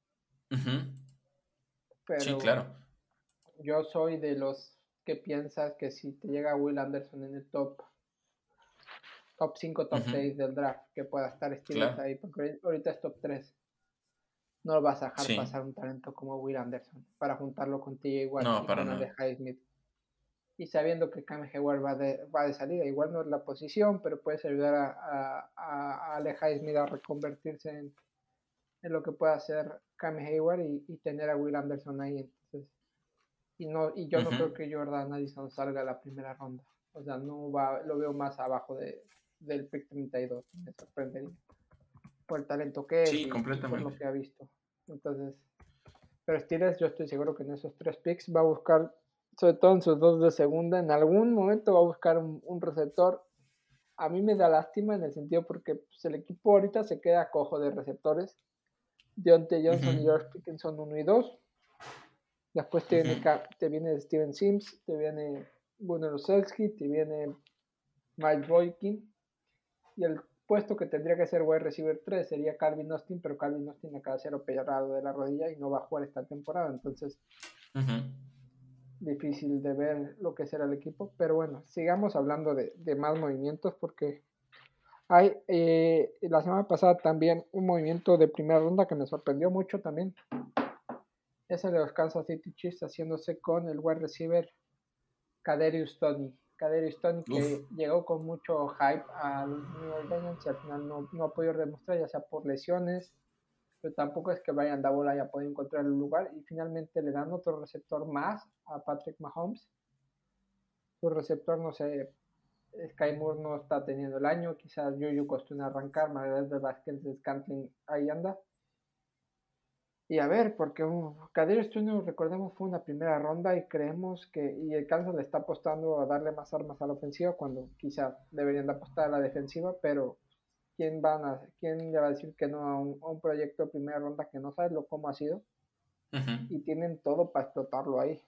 Pero sí, claro. Yo soy de los que piensas que si te llega Will Anderson en el top top 5, top 6 del draft, que pueda estar Steelers ahí, porque ahorita es top 3. No lo vas a dejar pasar un talento como Will Anderson para juntarlo con TJ Watt no, para con Smith y sabiendo que Cam Hayward va de, va de salida, igual no es la posición, pero puedes ayudar a, a, a, a Smith a reconvertirse en, en, lo que pueda hacer Cam Hayward y, y, tener a Will Anderson ahí. Entonces, y, no, y yo no creo que Jordan Addison salga a la primera ronda. O sea, no va, lo veo más abajo de, del pick 32. Me sorprendería. Por el talento que es y por lo que ha visto. Entonces, pero Steelers, yo estoy seguro que en esos tres picks va a buscar sobre todo en sus dos de segunda, en algún momento va a buscar un, receptor. A mí me da lástima en el sentido porque pues, el equipo ahorita se queda cojo de receptores. Deontay Johnson y George Pickens son uno y dos. Después te, viene, te viene Steven Sims, te viene Gunnar te viene Mike Boykin. Y el puesto que tendría que ser wide receiver 3 sería Calvin Austin, pero Calvin Austin acaba de ser operado de la rodilla y no va a jugar esta temporada. Entonces, difícil de ver lo que será el equipo. Pero bueno, sigamos hablando de, más movimientos porque hay eh, la semana pasada también un movimiento de primera ronda que me sorprendió mucho también. Es el de los Kansas City Chiefs haciéndose con el wide receiver Kaderius Tony. Kaderius Tony que llegó con mucho hype al New Orleans y al final no, no ha podido demostrar, ya sea por lesiones pero tampoco es que Brian Double haya podido encontrar el lugar y finalmente le dan otro receptor más a Patrick Mahomes. Su receptor, no sé, Sky Moore no está teniendo el año, quizás Yuyu costó arrancar, Margaret de Vázquez de Scantling ahí anda. Y a ver, porque un Kadir recordemos, fue una primera ronda y creemos que, y el Kansas le está apostando a darle más armas a la ofensiva cuando quizá deberían de apostar a la defensiva, pero ¿quién, van a, quién le va a decir que no a un, proyecto de primera ronda que no sabes lo cómo ha sido? Y tienen todo para explotarlo ahí.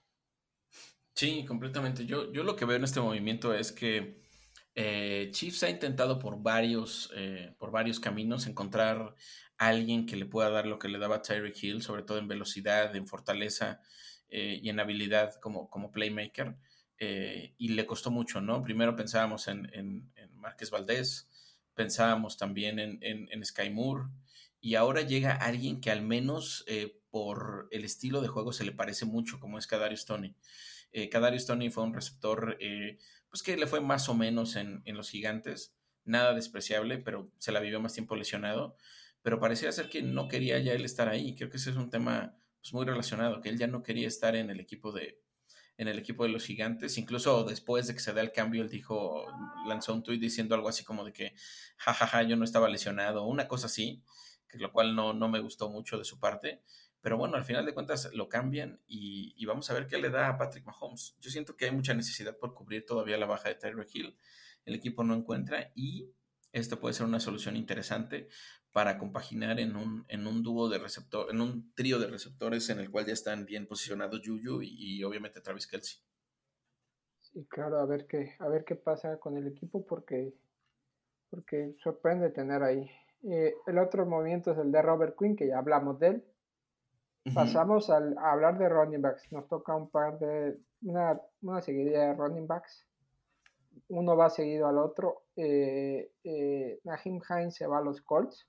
Sí, completamente. Yo, yo lo que veo en este movimiento es que eh, Chiefs ha intentado por varios, eh, por varios caminos encontrar a alguien que le pueda dar lo que le daba Tyreek Hill, sobre todo en velocidad, en fortaleza eh, y en habilidad como, como playmaker. y le costó mucho, ¿no? Primero pensábamos en, en, en Márquez Valdés, pensábamos también en, en, Sky Moore, y ahora llega alguien que al menos eh, por el estilo de juego se le parece mucho, como es Kadarius Tony. Eh, Kadarius Tony fue un receptor eh, pues que le fue más o menos en, los gigantes, nada despreciable, pero se la vivió más tiempo lesionado. Pero parecía ser que no quería ya él estar ahí. Creo que ese es un tema pues, muy relacionado, que él ya no quería estar en el equipo de, en el equipo de los gigantes. Incluso después de que se da el cambio, él dijo, lanzó un tuit diciendo algo así como de que, jajaja, yo no estaba lesionado, una cosa así, que lo cual no, no me gustó mucho de su parte. Pero bueno, al final de cuentas lo cambian y, vamos a ver qué le da a Patrick Mahomes. Yo siento que hay mucha necesidad por cubrir todavía la baja de Tyreek Hill. El equipo no encuentra y esto puede ser una solución interesante para compaginar en un, en un dúo de receptor, en un trío de receptores en el cual ya están bien posicionados Juju y, obviamente Travis Kelsey. Sí, claro, a ver qué, a ver qué pasa con el equipo porque, porque sorprende tener ahí. Eh, el otro movimiento es el de Robert Quinn, que ya hablamos de él. Pasamos al, a hablar de running backs. Nos toca un par de. Una, una seguidilla de running backs. Uno va seguido al otro. Eh, eh, Nahim Hines se va a los Colts.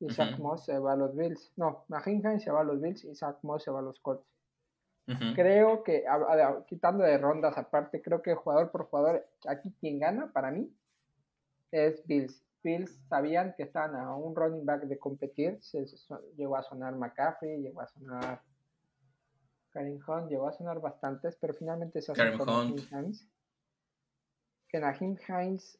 Y Zach Moss se va a los Bills. No, Nahim Hines se va a los Bills y Zach Moss se va a los Colts. Creo que, quitando de rondas aparte, creo que jugador por jugador, aquí quien gana para mí es Bills. Bills sabían que estaban a un running back de competir. Se, llegó a sonar McCaffrey, llegó a sonar Karim Hunt, llegó a sonar bastantes, pero finalmente se hace con Hines. Que Nahim Hines,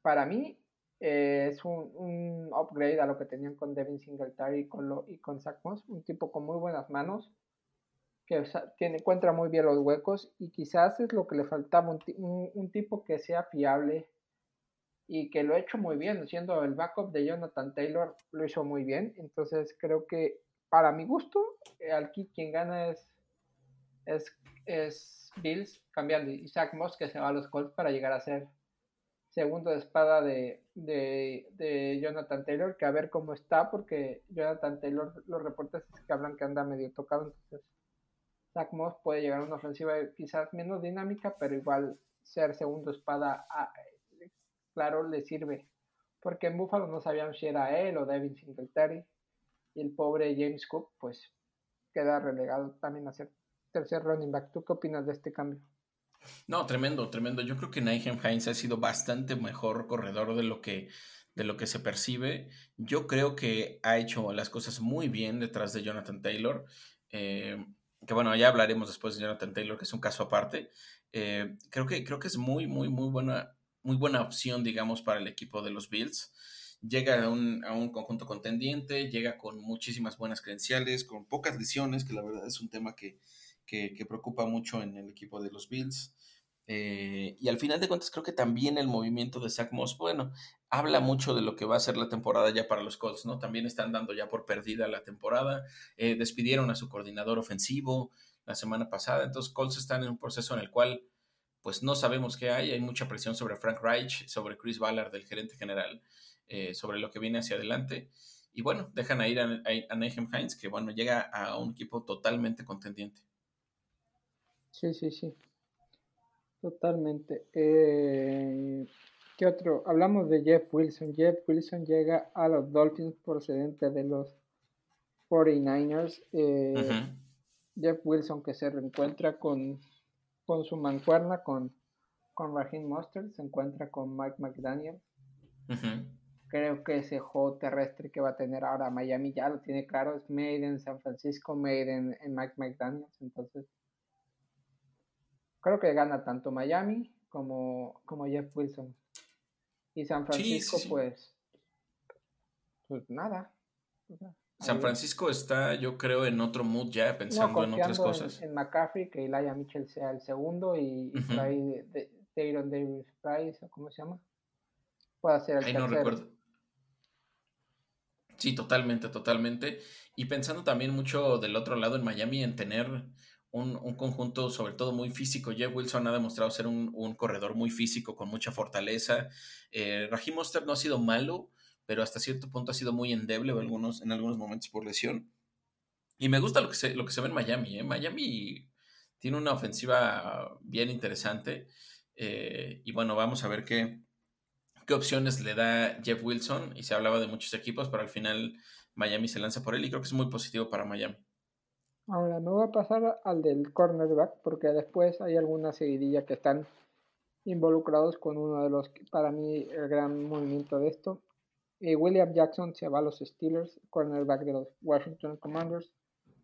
para mí, eh, es un, upgrade a lo que tenían con Devin Singletary y con, lo, y con Zach Moss. Un tipo con muy buenas manos, que tiene, encuentra muy bien los huecos y quizás es lo que le faltaba, un tipo que sea fiable y que lo ha hecho muy bien, siendo el backup de Jonathan Taylor, lo hizo muy bien. Entonces creo que para mi gusto, eh, aquí quien gana es, es, Bills cambiando Isaac Moss que se va a los Colts para llegar a ser segundo de espada de, de, Jonathan Taylor, que a ver cómo está, porque Jonathan Taylor, los reportes que hablan que anda medio tocado, entonces Zach Moss puede llegar a una ofensiva quizás menos dinámica, pero igual ser segundo espada claro, le sirve. Porque en Buffalo no sabían si era él o Devin Singletary. Y el pobre James Cook, pues, queda relegado también a ser tercer running back. ¿Tú qué opinas de este cambio? No, tremendo, tremendo. Yo creo que Nigel Hines ha sido bastante mejor corredor de lo que de lo que se percibe. Yo creo que ha hecho las cosas muy bien detrás de Jonathan Taylor. Eh, que bueno, ya hablaremos después de Jonathan Taylor, que es un caso aparte. Eh, creo, que, creo que es muy, muy, muy buena muy buena opción, digamos, para el equipo de los Bills. Llega a un, a un, conjunto contendiente, llega con muchísimas buenas credenciales, con pocas lesiones, que la verdad es un tema que, que, preocupa mucho en el equipo de los Bills. Eh, y al final de cuentas, creo que también el movimiento de Zach Moss, bueno, habla mucho de lo que va a ser la temporada ya para los Colts, ¿no? También están dando ya por perdida la temporada. Eh, despidieron a su coordinador ofensivo la semana pasada. Entonces, Colts están en un proceso en el cual pues no sabemos qué hay. Hay mucha presión sobre Frank Reich, sobre Chris Ballard, del gerente general, eh, sobre lo que viene hacia adelante. Y bueno, dejan a ir a, a, Heinz, que bueno, llega a un equipo totalmente contendiente. Sí, sí, sí. Totalmente. Eh, ¿Qué otro? Hablamos de Jeff Wilson. Jeff Wilson llega a los Dolphins procedente de los 49ers. Eh, Jeff Wilson que se reencuentra con con su mancuerna con, con Raheem Mostert, se encuentra con Mike McDaniel. Creo que ese juego terrestre que va a tener ahora Miami ya lo tiene claro, es made en San Francisco, made en, Mike McDaniel. Entonces, creo que gana tanto Miami como, como Jeff Wilson. Y San Francisco, pues, pues nada. San Francisco está, yo creo, en otro mood ya, pensando en otras cosas. En, McCaffrey, que Elijah Mitchell sea el segundo y, uh Davis Price, ¿cómo se llama? Puede ser el Ahí no recuerdo. Sí, totalmente, totalmente. Y pensando también mucho del otro lado en Miami en tener un, conjunto sobre todo muy físico. Jeff Wilson ha demostrado ser un, corredor muy físico, con mucha fortaleza. Eh, Raheem no ha sido malo, pero hasta cierto punto ha sido muy endeble en algunos momentos por lesión. Y me gusta lo que se, lo que ve en Miami. ¿eh? Miami tiene una ofensiva bien interesante. Eh, y bueno, vamos a ver qué, qué opciones le da Jeff Wilson. Y se hablaba de muchos equipos, pero al final Miami se lanza por él y creo que es muy positivo para Miami. Ahora me voy a pasar al del cornerback porque después hay alguna seguidilla que están involucrados con uno de los, para mí, el gran movimiento de esto. Eh, William Jackson se va a los Steelers, cornerback de los Washington Commanders,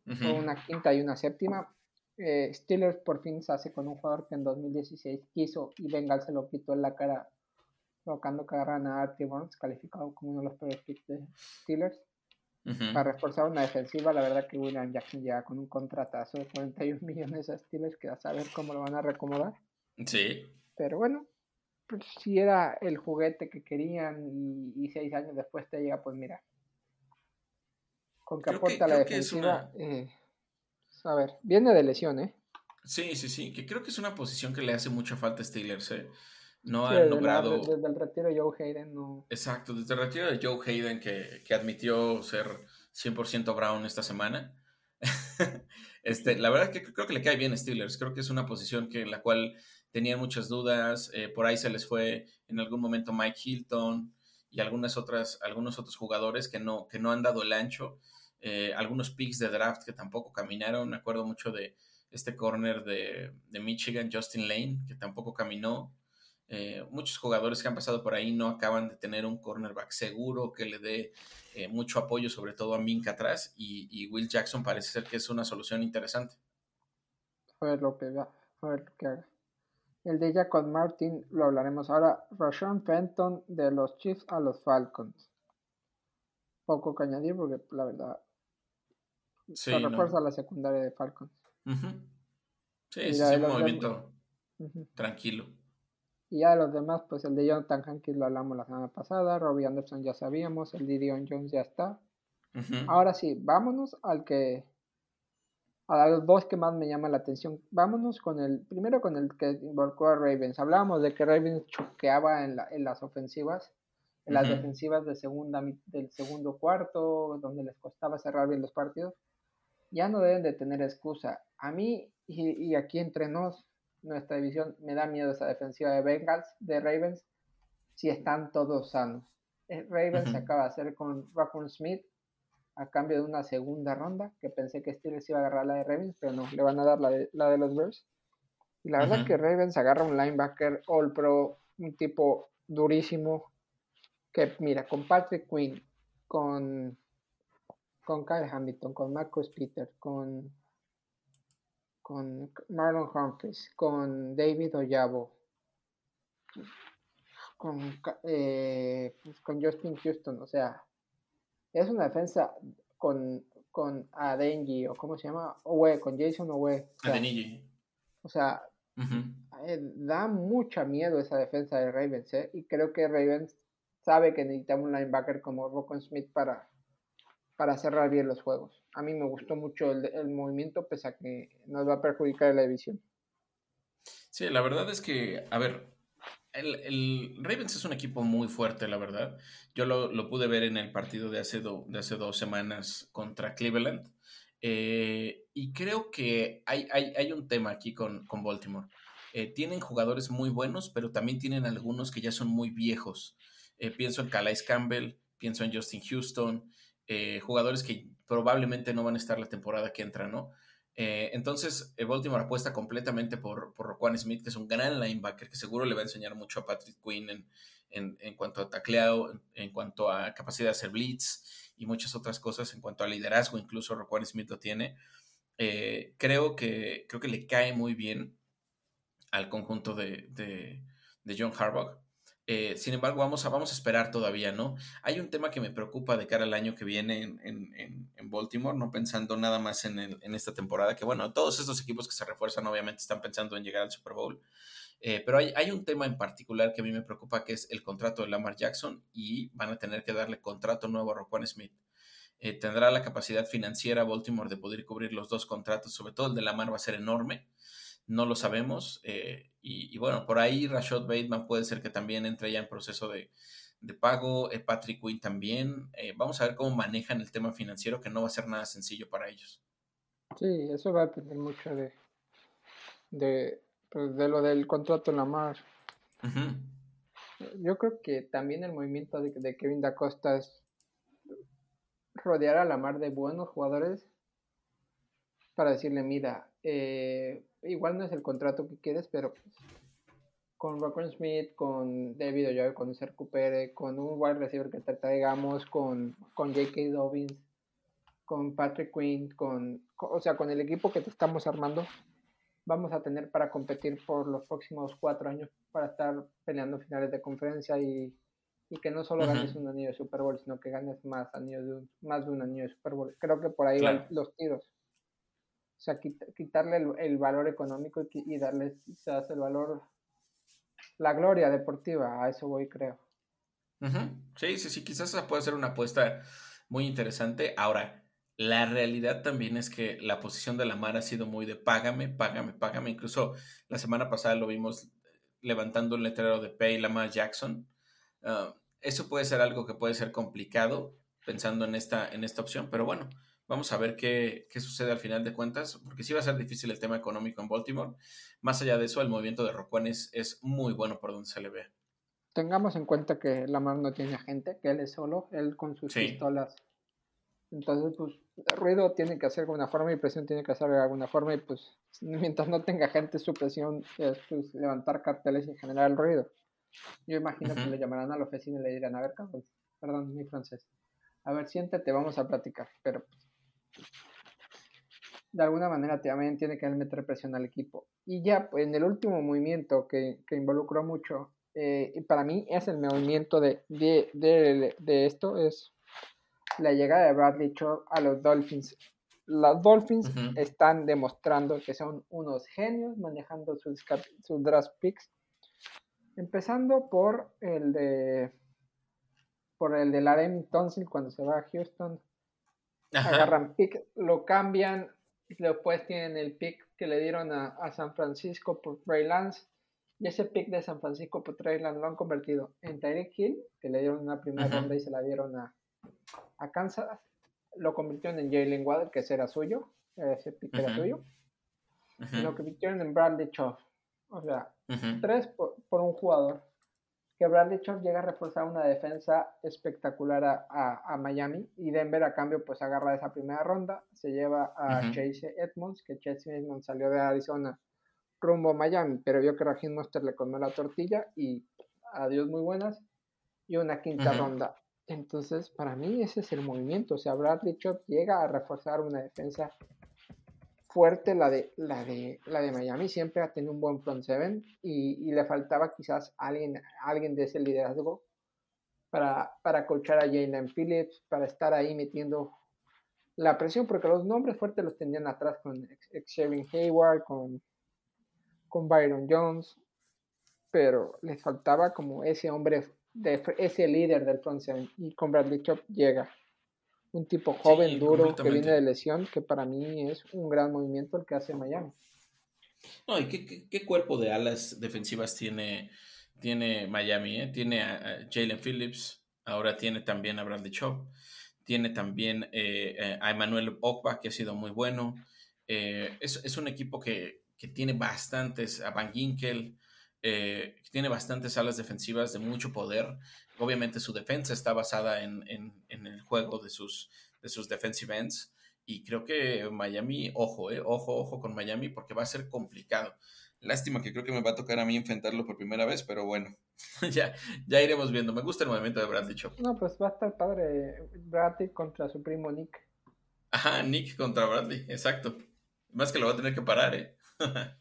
con una quinta y una séptima. Eh, Steelers por fin se hace con un jugador que en 2016 quiso y Bengal se lo quitó en la cara, provocando que agarran a Artie Burns, calificado como uno de los peores picks de Steelers. Para reforzar una defensiva, la verdad que William Jackson llega con un contratazo de 41 [laughs] millones a Steelers, que a saber cómo lo van a recomodar. Sí. Pero bueno, pues si era el juguete que querían y, seis años después te llega, pues mira. Con que aporta la defensiva. Eh, a ver, viene de lesión, ¿eh? Sí, sí, sí, que creo que es una posición que le hace mucha falta a Steelers, ¿eh? No han logrado. desde, el retiro de Joe Hayden, no. Exacto, desde el retiro de Joe Hayden, que, que admitió ser 100% Brown esta semana. [laughs] este, la verdad que creo que le cae bien a Steelers. Creo que es una posición que, en la cual tenían muchas dudas. Eh, por ahí se les fue en algún momento Mike Hilton y algunas otras, algunos otros jugadores que no, que no han dado el ancho. Eh, algunos picks de draft que tampoco caminaron. Me acuerdo mucho de este corner de, de Michigan, Justin Lane, que tampoco caminó. Eh, muchos jugadores que han pasado por ahí no acaban de tener un cornerback seguro que le dé mucho apoyo, sobre todo a Minka atrás. Y, Will Jackson parece ser que es una solución interesante. A ver lo que, a ver lo que haga. El de Jacob Martin lo hablaremos ahora. Rashawn Fenton de los Chiefs a los Falcons. Poco que añadir porque la verdad se refuerza la secundaria de Falcons. Sí, es un movimiento tranquilo. Y ya los demás, pues el de Jonathan Hankins lo hablamos la semana pasada, Robbie Anderson ya sabíamos, el de Dion Jones ya está. Ahora sí, vámonos al que a los dos que más me llaman la atención. Vámonos con el, primero con el que involucró a Ravens. Hablábamos de que Ravens choqueaba en, en las ofensivas, en las defensivas de segunda, del segundo cuarto, donde les costaba cerrar bien los partidos. Ya no deben de tener excusa. A mí, y, aquí entre nos, nuestra división, me da miedo esa defensiva de Bengals, de Ravens, si están todos sanos. Eh, Ravens se acaba de hacer con Raccoon Smith, a cambio de una segunda ronda, que pensé que Steelers iba a agarrar la de Ravens, pero no, le van a dar la de, la de los Bears. Y la verdad es que Ravens agarra un linebacker All Pro, un tipo durísimo, que mira, con Patrick Quinn, con, con Kyle Hamilton, con Marcus Peter, con, con Marlon Humphries, con David Oyabo, con, eh, pues, con Justin Houston, o sea, es una defensa con, con Adenji, o cómo se llama, Owe, con Jason Owe. O sea, eh, da mucha miedo esa defensa de Ravens, ¿eh? Y creo que Ravens sabe que necesitamos un linebacker como Rocco Smith para, para cerrar bien los juegos. A mí me gustó mucho el, el movimiento, pese a que nos va a perjudicar la división. Sí, la verdad es que, a ver, el, Ravens es un equipo muy fuerte, la verdad. Yo lo, pude ver en el partido de hace, dos semanas contra Cleveland. Eh, y creo que hay, hay, un tema aquí con, Baltimore. Eh, tienen jugadores muy buenos, pero también tienen algunos que ya son muy viejos. Eh, pienso en Calais Campbell, pienso en Justin Houston, jugadores que probablemente no van a estar la temporada que entra, ¿no? Eh, entonces, eh, Baltimore apuesta completamente por, por Roquan Smith, que es un gran linebacker que seguro le va a enseñar mucho a Patrick Quinn en, cuanto a tacleado, en, cuanto a capacidad de hacer blitz y muchas otras cosas, en cuanto a liderazgo, incluso Roquan Smith lo tiene. Eh, creo, que, creo que le cae muy bien al conjunto de, de, de John Harbaugh. Eh, sin embargo, vamos a, vamos a esperar todavía, ¿no? Hay un tema que me preocupa de cara al año que viene en, Baltimore, no pensando nada más en, esta temporada, que bueno, todos estos equipos que se refuerzan obviamente están pensando en llegar al Super Bowl, eh, pero hay, un tema en particular que a mí me preocupa, que es el contrato de Lamar Jackson y van a tener que darle contrato nuevo a Roquan Smith. Eh, tendrá la capacidad financiera Baltimore de poder cubrir los dos contratos, sobre todo el de Lamar va a ser enorme no lo sabemos. Y, bueno, por ahí Rashad Bateman puede ser que también entre ya en proceso de, pago, eh, Patrick Quinn también. Eh, vamos a ver cómo manejan el tema financiero, que no va a ser nada sencillo para ellos. Sí, eso va a depender mucho de, de, pues, lo del contrato en la mar. Yo creo que también el movimiento de, de Kevin Da Costa es rodear a la mar de buenos jugadores para decirle, mira, eh, igual no es el contrato que quieres, pero pues, con Rockon Smith, con David Oyoy cuando se recupere, con un wide receiver que traigamos, con, con J.K. Dobbins, con Patrick Quinn, con, o sea, con el equipo que te estamos armando, vamos a tener para competir por los próximos cuatro años para estar peleando finales de conferencia y, que no solo ganes un anillo de Super Bowl, sino que ganes más anillos de un, más de un anillo de Super Bowl. Creo que por ahí van los tiros. O sea, quitarle el, valor económico y, y darle quizás el valor la gloria deportiva, a eso voy, creo. Sí, sí, sí, quizás esa puede ser una apuesta muy interesante. Ahora, la realidad también es que la posición de la mar ha sido muy de págame, págame, págame. Incluso la semana pasada lo vimos levantando un letrero de Pay Lamar Jackson. Ah, eso puede ser algo que puede ser complicado pensando en esta, en esta opción, pero bueno, Vamos a ver qué, sucede al final de cuentas, porque sí va a ser difícil el tema económico en Baltimore. Más allá de eso, el movimiento de Roquan es, muy bueno por donde se le ve. Tengamos en cuenta que Lamar no tiene gente, que él es solo, él con sus pistolas. Entonces, pues, ruido tiene que hacer de alguna forma y presión tiene que hacer de alguna forma. Y pues, [laughs] mientras no tenga gente, su presión es pues, levantar carteles y generar el ruido. Yo imagino que le llamarán a la oficina y le dirán, a ver, perdón, mi francés. A ver, siéntate, vamos a platicar. Pero pues, de alguna manera también tiene que meter presión al equipo. Y ya pues, en el último movimiento que, que involucró mucho, eh, y para mí es el movimiento de, de, de, esto, es la llegada de Bradley Chubb a los Dolphins. Los Dolphins están demostrando que son unos genios manejando sus, sus draft picks. Empezando por el de por el de Laremy Tonsil cuando se va a Houston, agarran pick, lo cambian, después tienen el pick que le dieron a, San Francisco por Trey Lance, y ese pick de San Francisco por Trey Lance lo han convertido en Tyreek Hill, que le dieron una primera ronda y se la dieron a, a Kansas, lo convirtieron en Jalen Waddle, que ese era suyo, ese pick era suyo, y lo convirtieron en Bradley Chubb, o sea, tres por un jugador que Bradley Chubb llega a reforzar una defensa espectacular a, Miami y Denver a cambio pues agarra esa primera ronda, se lleva a Chase Edmonds, que Chase Edmonds salió de Arizona rumbo a Miami, pero vio que Raheem Monster le comió la tortilla y adiós muy buenas y una quinta ronda. Entonces, para mí ese es el movimiento, o sea, Bradley Chubb llega a reforzar una defensa fuerte la de, la de, la de Miami, siempre ha tenido un buen front seven y, le faltaba quizás alguien, alguien de ese liderazgo para, para colchar a Jalen Phillips, para estar ahí metiendo la presión, porque los nombres fuertes los tenían atrás con Xavier Hayward, con, con Byron Jones, pero les faltaba como ese hombre, de, ese líder del front seven y con Bradley Chop llega un tipo joven, duro, que viene de lesión, que para mí es un gran movimiento el que hace Miami. No, ¿y qué, cuerpo de alas defensivas tiene, tiene Miami? Eh? Tiene a, Jalen Phillips, ahora tiene también a Bradley Chubb, tiene también eh, eh, a Emmanuel Ogba, que ha sido muy bueno. es, un equipo que, tiene bastantes, a Van Ginkel, tiene bastantes alas defensivas de mucho poder obviamente su defensa está basada en, el juego de sus, de sus defensive ends. Y creo que Miami, ojo, eh, ojo, ojo con Miami, porque va a ser complicado. Lástima que creo que me va a tocar a mí enfrentarlo por primera vez, pero bueno, [laughs] ya, ya iremos viendo. Me gusta el movimiento de Bradley Chop. No, pues va a estar padre Bradley contra su primo Nick. Ajá, Nick contra Bradley, exacto. Más que lo va a tener que parar, ¿eh? [laughs]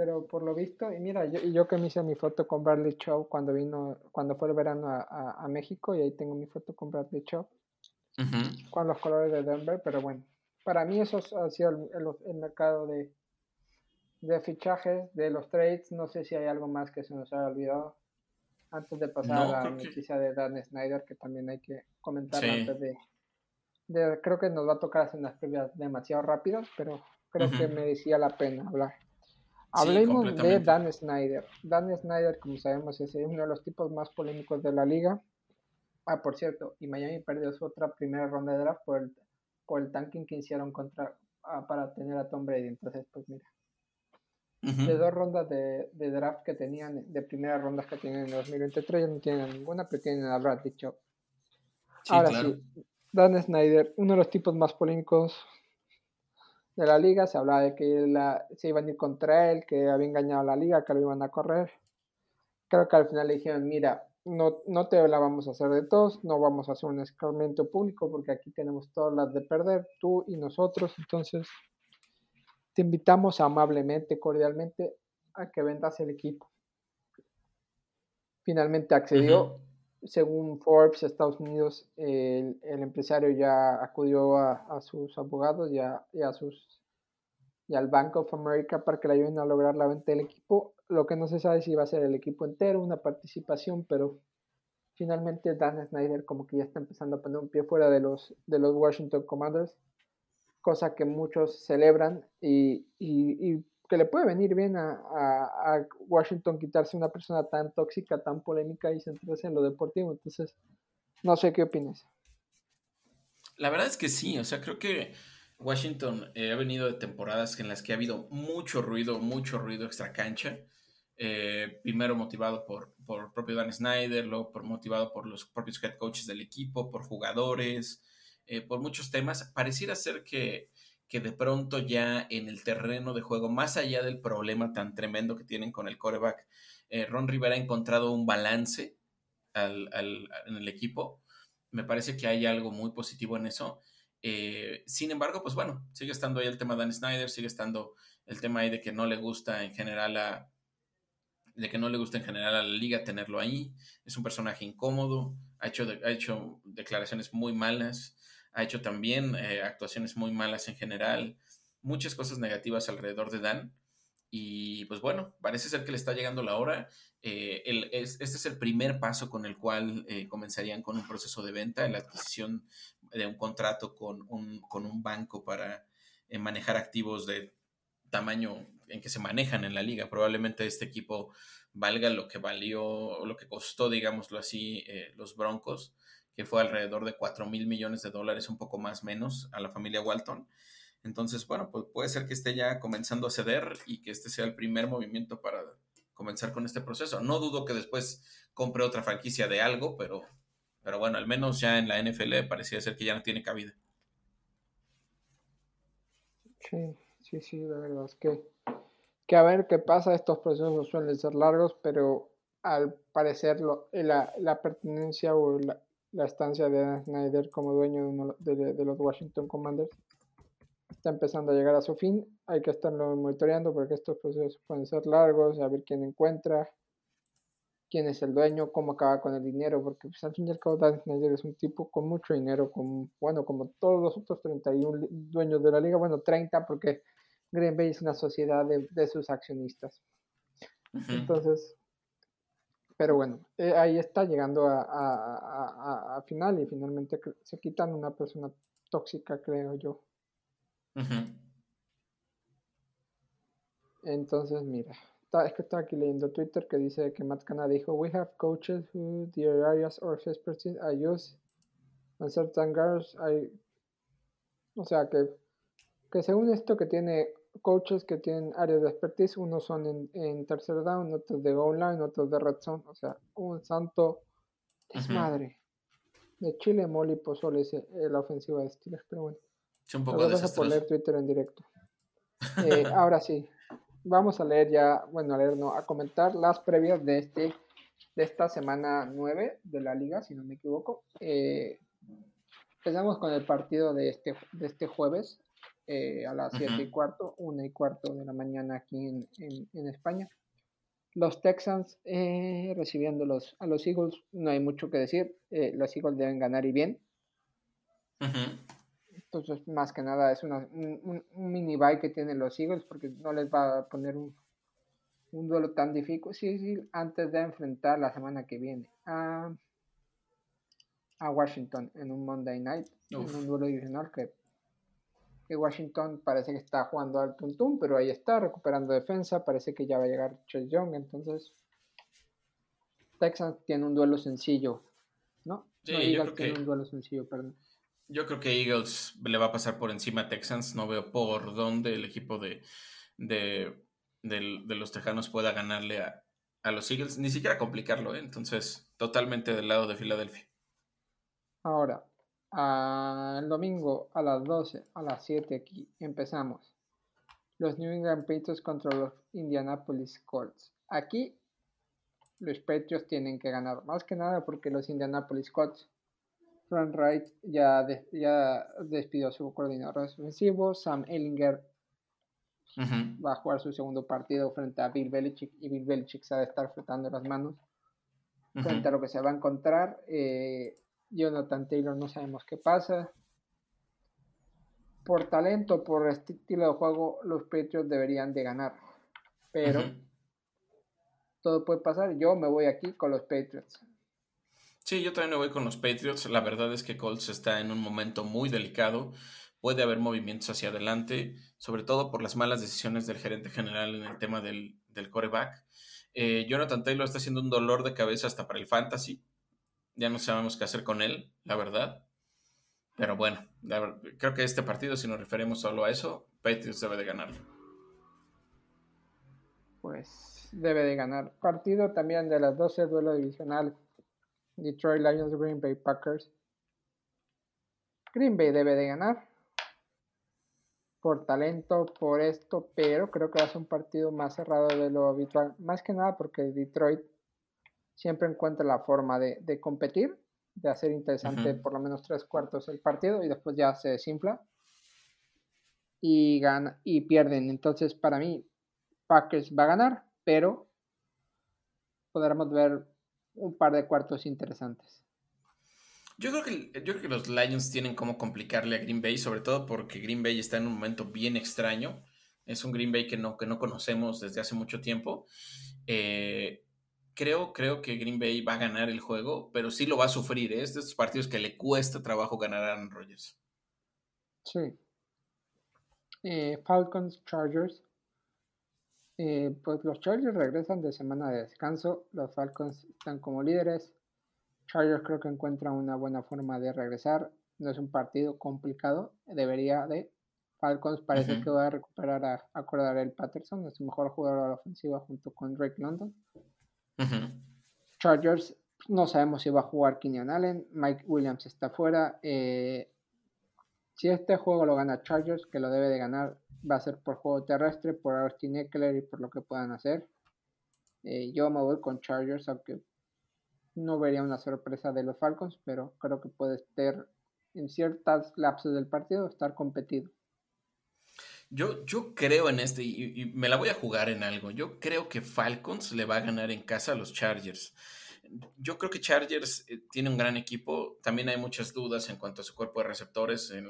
pero por lo visto, y mira, yo, yo que me hice mi foto con Bradley Chow cuando vino, cuando fue el verano a, México, y ahí tengo mi foto con Bradley Chow, con los colores de Denver, pero bueno, para mí eso ha sido el, mercado de, de fichajes, de los trades, no sé si hay algo más que se nos haya olvidado, antes de pasar a la noticia de Dan Snyder, que también hay que comentar antes de, de, creo que nos va a tocar hacer unas previas demasiado rápidas, pero creo que merecía la pena hablar. Hablemos de Dan Snyder. Dan Snyder, como sabemos, es uno de los tipos más polémicos de la liga. Ah, por cierto, y Miami perdió su otra primera ronda de draft por el, por el tanking que hicieron contra, ah, para tener a Tom Brady. Entonces, pues mira. De dos rondas de, draft que tenían, de primeras rondas que tienen en 2023, ya no tienen ninguna, pero tienen a Bradley Chop. Ahora sí, Dan Snyder, uno de los tipos más polémicos de la liga, se hablaba de que se iban a ir contra él, que había engañado a la liga, que lo iban a correr. creo que al final le dijeron, mira, no, no te la vamos a hacer de todos, no vamos a hacer un escarmiento público porque aquí tenemos todas las de perder, tú y nosotros, entonces te invitamos amablemente, cordialmente a que vendas el equipo. Finalmente accedió. Según Forbes, Estados Unidos, el, empresario ya acudió a, sus abogados y, a, sus, y al Bank of America para que le ayuden a lograr la venta del equipo. Lo que no se sabe si va a ser el equipo entero, una participación, pero finalmente Dan Snyder como que ya está empezando a poner un pie fuera de los, de los Washington Commanders, cosa que muchos celebran y, y que le puede venir bien a, Washington quitarse una persona tan tóxica, tan polémica y centrarse en lo deportivo. Entonces, no sé qué opinas. La verdad es que sí, o sea, creo que Washington eh, ha venido de temporadas en las que ha habido mucho ruido, mucho ruido extra cancha. Eh, primero motivado por, por propio Dan Snyder, luego por, motivado por los propios head coaches del equipo, por jugadores, eh, por muchos temas. Pareciera ser que que de pronto ya en el terreno de juego, más allá del problema tan tremendo que tienen con el coreback, eh, Ron Rivera ha encontrado un balance en el equipo. Me parece que hay algo muy positivo en eso. Eh, sin embargo, pues bueno, sigue estando ahí el tema de Dan Snyder, sigue estando el tema ahí de que no le gusta en general a de que no le gusta en general a la liga tenerlo ahí. Es un personaje incómodo, ha hecho, ha hecho declaraciones muy malas ha hecho también eh, actuaciones muy malas en general, muchas cosas negativas alrededor de Dan. Y pues bueno, parece ser que le está llegando la hora. Eh, este es el primer paso con el cual eh, comenzarían con un proceso de venta, la adquisición de un contrato con un, con un banco para manejar activos de tamaño en que se manejan en la liga. Probablemente este equipo valga lo que valió, lo que costó, digámoslo así, los Broncos que fue alrededor de 4 mil millones de dólares, un poco más menos, a la familia Walton. Entonces, bueno, pues puede ser que esté ya comenzando a ceder y que este sea el primer movimiento para comenzar con este proceso. No dudo que después compre otra franquicia de algo, pero, pero bueno, al menos ya en la NFL parecía ser que ya no tiene cabida. Sí, sí, sí, la verdad es que, que a ver qué pasa, estos procesos suelen ser largos, pero al parecer la, la pertenencia o la, la estancia de Snyder como dueño de, los Washington Commanders está empezando a llegar a su fin. Hay que estarlo monitoreando porque estos procesos pueden ser largos, a ver quién encuentra, quién es el dueño, cómo acaba con el dinero, porque pues, al fin y al cabo Dan Snyder es un tipo con mucho dinero, con, bueno, como todos los otros 31 dueños de la liga, bueno, 30 porque Green Bay es una sociedad de, sus accionistas. Entonces, pero bueno, eh, ahí está llegando a, final y finalmente se quitan una persona tóxica, creo yo. Entonces, mira, es que estaba aquí leyendo Twitter que dice que Matt Canada dijo, We have coaches who their areas of expertise are used on certain girls. O sea, que, que según esto que tiene coaches que tienen áreas de expertise, unos son en, en tercer down, otros de goal line, otros de red zone, o sea, un santo desmadre. De Chile, Moli, Pozole, es la ofensiva de Steelers, pero bueno. Es un poco Vamos a poner Twitter en directo. [laughs] Eh, ahora sí, vamos a leer ya, bueno, a leer, no, a comentar las previas de este de esta semana 9 de la liga, si no me equivoco. Eh, empezamos con el partido de este, de este jueves, eh, a las 7 y cuarto, 1 y cuarto de la mañana aquí en, en, España. Los Texans eh, recibiendo los, a los Eagles, no hay mucho que decir. Eh, los Eagles deben ganar y bien. Entonces, más que nada, es una, un, mini bye que tienen los Eagles porque no les va a poner un, un duelo tan difícil antes de enfrentar la semana que viene a, a Washington en un Monday night, en un duelo divisional que Washington parece que está jugando al tuntum, pero ahí está, recuperando defensa. Parece que ya va a llegar Chase Young. Entonces, Texans tiene un duelo sencillo, ¿no? Sí, yo creo tiene que, un duelo sencillo, perdón. Yo creo que Eagles le va a pasar por encima a Texans. No veo por dónde el equipo de, de, los Tejanos pueda ganarle a, a, los Eagles, ni siquiera complicarlo, ¿eh? Entonces, totalmente del lado de Filadelfia. Ahora, el domingo a las 12, a las 7 aquí empezamos. Los New England Patriots contra los Indianapolis Colts. Aquí los Patriots tienen que ganar. Más que nada porque los Indianapolis Colts, Frank Wright ya, ya despidió a su coordinador ofensivo. Sam Ellinger va a jugar su segundo partido frente a Bill Belichick y Bill Belichick se va a estar frotando las manos frente a lo que se va a encontrar. Eh, Jonathan Taylor no sabemos qué pasa. Por talento, por estilo de juego, los Patriots deberían de ganar. Pero todo puede pasar. Yo me voy aquí con los Patriots. Sí, yo también me voy con los Patriots. La verdad es que Colts está en un momento muy delicado. Puede haber movimientos hacia adelante, sobre todo por las malas decisiones del gerente general en el tema del, del coreback. Eh, Jonathan Taylor está haciendo un dolor de cabeza hasta para el fantasy. Ya no sabemos qué hacer con él, la verdad. Pero bueno, creo que este partido, si nos referimos solo a eso, Patriots debe de ganar. Pues debe de ganar. Partido también de las 12, duelo divisional. Detroit Lions, Green Bay Packers. Green Bay debe de ganar. Por talento, por esto, pero creo que va a ser un partido más cerrado de lo habitual. Más que nada porque Detroit siempre encuentra la forma de, competir, de hacer interesante por lo menos tres cuartos el partido y después ya se desinfla y gana y pierden. Entonces, para mí, Packers va a ganar, pero podremos ver un par de cuartos interesantes. Yo creo, que, yo creo que los Lions tienen como complicarle a Green Bay, sobre todo porque Green Bay está en un momento bien extraño. Es un Green Bay que no, que no conocemos desde hace mucho tiempo. Eh, creo, creo que Green Bay va a ganar el juego, pero sí lo va a sufrir. ¿eh? Es de estos partidos que le cuesta trabajo ganar a Aaron Rodgers. Sí. Eh, Falcons, Chargers. Eh, pues los Chargers regresan de semana de descanso, los Falcons están como líderes. Chargers creo que encuentran una buena forma de regresar. No es un partido complicado, debería de. Falcons parece que va a recuperar a, acordar el Patterson, es su mejor jugador a la ofensiva junto con Drake London. Chargers, no sabemos si va a jugar Kenyon Allen, Mike Williams está fuera. Eh, si este juego lo gana Chargers, que lo debe de ganar, va a ser por juego terrestre, por Austin Eckler y por lo que puedan hacer. Eh, yo me voy con Chargers, aunque no vería una sorpresa de los Falcons, pero creo que puede estar en ciertas lapsos del partido, estar competido. Yo, yo creo en este, y, me la voy a jugar en algo. Yo creo que Falcons le va a ganar en casa a los Chargers. Yo creo que Chargers eh, tiene un gran equipo. También hay muchas dudas en cuanto a su cuerpo de receptores, en,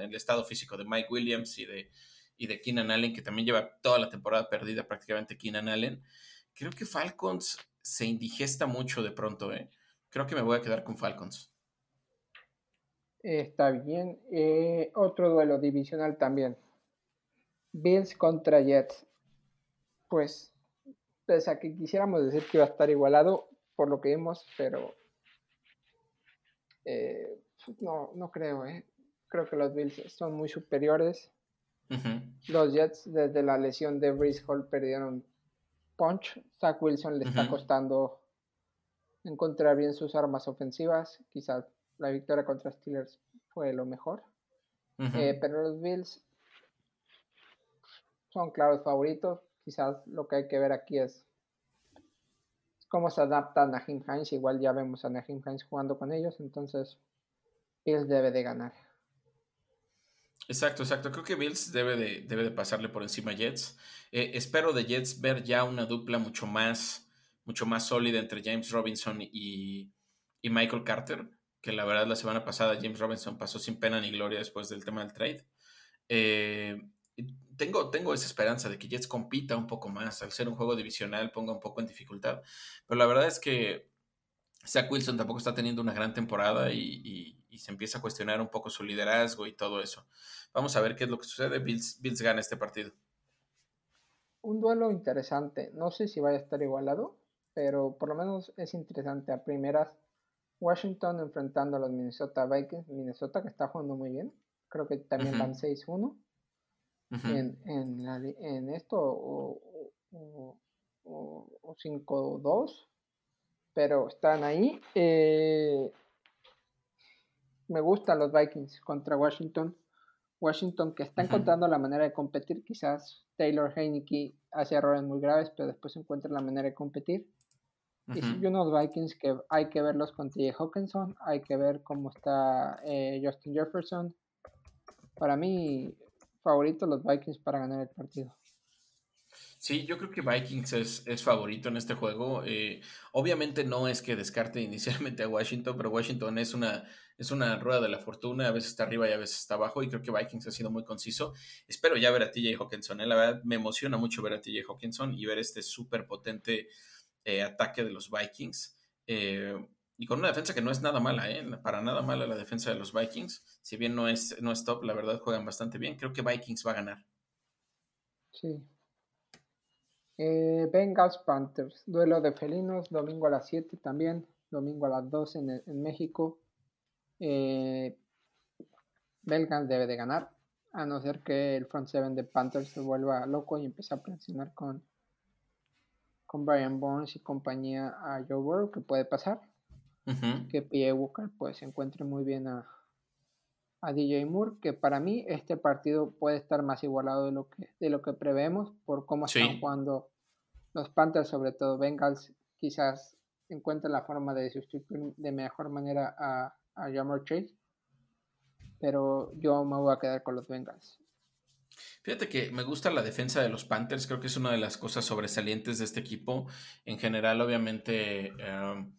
el estado físico de Mike Williams y de, y de Keenan Allen, que también lleva toda la temporada perdida prácticamente Keenan Allen. Creo que Falcons se indigesta mucho de pronto, ¿eh? Creo que me voy a quedar con Falcons. Está bien. Eh, otro duelo divisional también. Bills contra Jets. Pues, pese a que quisiéramos decir que iba a estar igualado por lo que vimos, pero eh, no, no creo, ¿eh? Creo que los Bills son muy superiores. Los Jets, desde la lesión de Brice Hall, perdieron punch. Zach Wilson le está costando encontrar bien sus armas ofensivas. Quizás la victoria contra Steelers fue lo mejor. Eh, pero los Bills son claros favoritos. Quizás lo que hay que ver aquí es cómo se adapta a Nahim Hines. Igual ya vemos a Nahim Hines jugando con ellos. Entonces, Bills debe de ganar. Exacto, exacto. Creo que Bills debe de, debe de pasarle por encima a Jets. Eh, espero de Jets ver ya una dupla mucho más, mucho más sólida entre James Robinson y, Michael Carter, que la verdad la semana pasada James Robinson pasó sin pena ni gloria después del tema del trade. Eh, tengo, tengo esa esperanza de que Jets compita un poco más, al ser un juego divisional ponga un poco en dificultad. Pero la verdad es que Zach Wilson tampoco está teniendo una gran temporada y se empieza a cuestionar un poco su liderazgo y todo eso. Vamos a ver qué es lo que sucede. Bills, Bills gana este partido. Un duelo interesante. No sé si vaya a estar igualado, pero por lo menos es interesante. A primeras, Washington enfrentando a los Minnesota Vikings. Minnesota que está jugando muy bien. Creo que también van 6-1 en, en, esto o, o, o 5-2. Pero están ahí. Eh, me gustan los Vikings contra Washington. Washington que está encontrando la manera de competir. Quizás Taylor Heineke hace errores muy graves, pero después encuentra la manera de competir. Y unos Vikings que hay que verlos con TJ Hawkinson, hay que ver cómo está eh, Justin Jefferson. Para mí, favorito los Vikings para ganar el partido. Sí, yo creo que Vikings es, favorito en este juego. Eh, obviamente no es que descarte [laughs] inicialmente a Washington, pero Washington es una, es una rueda de la fortuna, a veces está arriba y a veces está abajo, y creo que Vikings ha sido muy conciso. Espero ya ver a TJ Hawkinson, ¿eh? la verdad me emociona mucho ver a TJ Hawkinson y ver este súper potente eh, ataque de los Vikings. Y con una defensa que no es nada mala, para nada mala la defensa de los Vikings. Si bien no es, no es top, la verdad juegan bastante bien. Creo que Vikings va a ganar. Sí, eh, Bengals Panthers, duelo de felinos, domingo a las 7 también, domingo a las 12 en, México. Eh, debe de ganar, a no ser que el front seven de Panthers se vuelva loco y empiece a presionar con, con Brian Bones y compañía a Joe Burrow, que puede pasar. Que P.A. Walker pues se encuentre muy bien a, a DJ Moore, que para mí este partido puede estar más igualado de lo que, de lo que prevemos por cómo están jugando los Panthers, sobre todo Bengals, quizás encuentren la forma de sustituir de mejor manera a, a Jamar Chase, pero yo me voy a quedar con los Bengals. Fíjate que me gusta la defensa de los Panthers, creo que es una de las cosas sobresalientes de este equipo. En general, obviamente, em,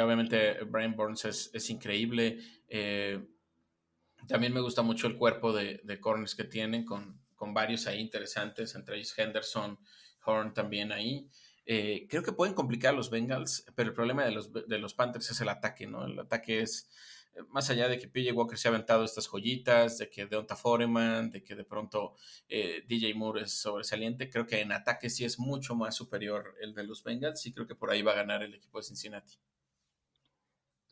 obviamente Brian Burns es, increíble. Eh, también me gusta mucho el cuerpo de, corners que tienen, con, varios ahí interesantes, entre ellos Henderson, Horn también ahí. Eh, creo que pueden complicar a los Bengals, pero el problema de los, Panthers es el ataque, ¿no? El ataque es, eh, más allá de que PJ Walker se ha aventado estas joyitas, de que Deonta Foreman, de que de pronto eh, DJ Moore es sobresaliente, creo que en ataque sí es mucho más superior el de los Bengals y creo que por ahí va a ganar el equipo de Cincinnati.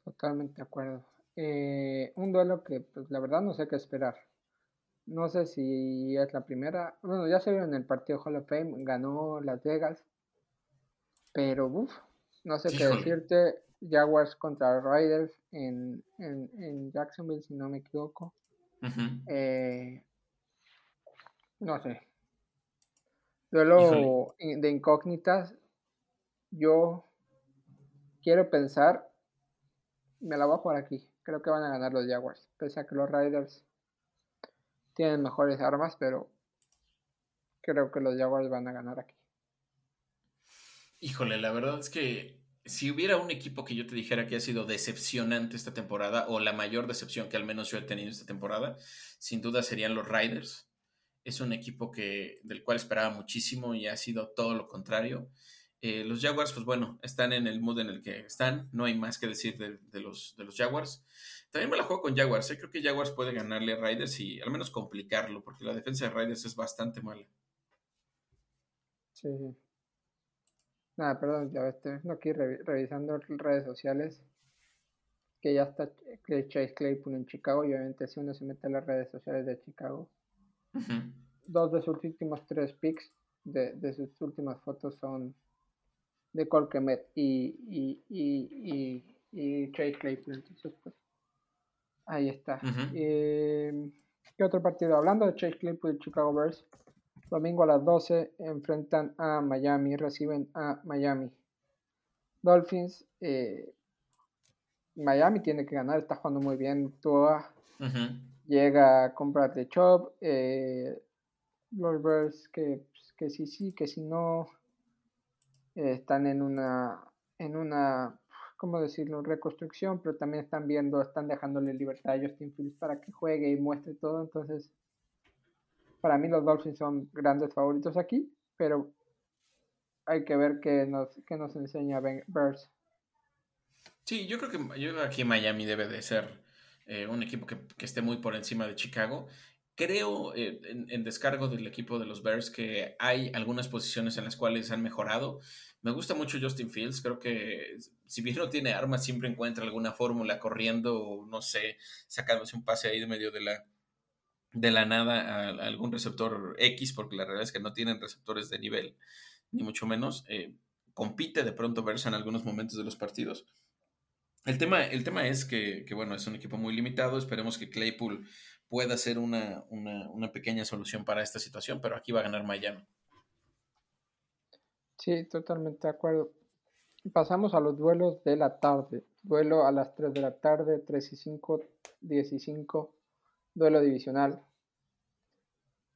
Totalmente de acuerdo. Eh, un duelo que, pues, la verdad no sé qué esperar. No sé si es la primera. Bueno, ya se vio en el partido Hall of Fame, ganó Las Vegas. Pero, uff, no sé qué decirte. Jaguars contra Riders en, en, Jacksonville, si no me equivoco. Eh, no sé. Duelo de incógnitas. Yo quiero pensar. Me la voy a jugar aquí. Creo que van a ganar los Jaguars. Pese a que los Riders tienen mejores armas, pero creo que los Jaguars van a ganar aquí. Híjole, la verdad es que si hubiera un equipo que yo te dijera que ha sido decepcionante esta temporada, o la mayor decepción que al menos yo he tenido esta temporada, sin duda serían los Riders. Es un equipo que, del cual esperaba muchísimo y ha sido todo lo contrario. Eh, los Jaguars, pues bueno, están en el mood en el que están, no hay más que decir de, los, de los Jaguars. También me la juego con Jaguars, ¿eh? creo que Jaguars puede ganarle a Raiders y al menos complicarlo, porque la defensa de Raiders es bastante mala. Sí. Nada, perdón, ya estoy aquí revisando redes sociales, que ya está Chase Claypool en Chicago y obviamente si uno se mete a las redes sociales de Chicago, dos de sus últimos tres picks de, de sus últimas fotos son de Colquemet y, y, y, y, Chase Claypool. Entonces, pues, ahí está. Eh, ¿Qué otro partido? Hablando de Chase Claypool y Chicago Bears, domingo a las 12 enfrentan a Miami, reciben a Miami. Dolphins, eh, Miami tiene que ganar, está jugando muy bien. Tua llega a comprar de Chop. Eh, los Bears que, pues, que sí, sí, que si no están en una, en una, ¿cómo decirlo?, reconstrucción, pero también están viendo, están dejándole libertad a Justin Fields para que juegue y muestre todo. Entonces, para mí los Dolphins son grandes favoritos aquí, pero hay que ver qué nos, qué nos enseña Bears. Sí, yo creo que yo aquí Miami debe de ser eh, un equipo que, que, esté muy por encima de Chicago. Creo eh, en, descargo del equipo de los Bears que hay algunas posiciones en las cuales han mejorado. Me gusta mucho Justin Fields, creo que si bien no tiene armas, siempre encuentra alguna fórmula corriendo no sé, sacándose un pase ahí de medio de la, de la nada a, algún receptor X, porque la realidad es que no tienen receptores de nivel, ni mucho menos. Eh, compite de pronto Bears en algunos momentos de los partidos. El tema, el tema es que, que, bueno, es un equipo muy limitado. Esperemos que Claypool pueda ser una, pequeña solución para esta situación, pero aquí va a ganar Miami. Sí, totalmente de acuerdo. pasamos a los duelos de la tarde. Duelo a las 3 de la tarde, 3 y 5, 10 y 5. Duelo divisional.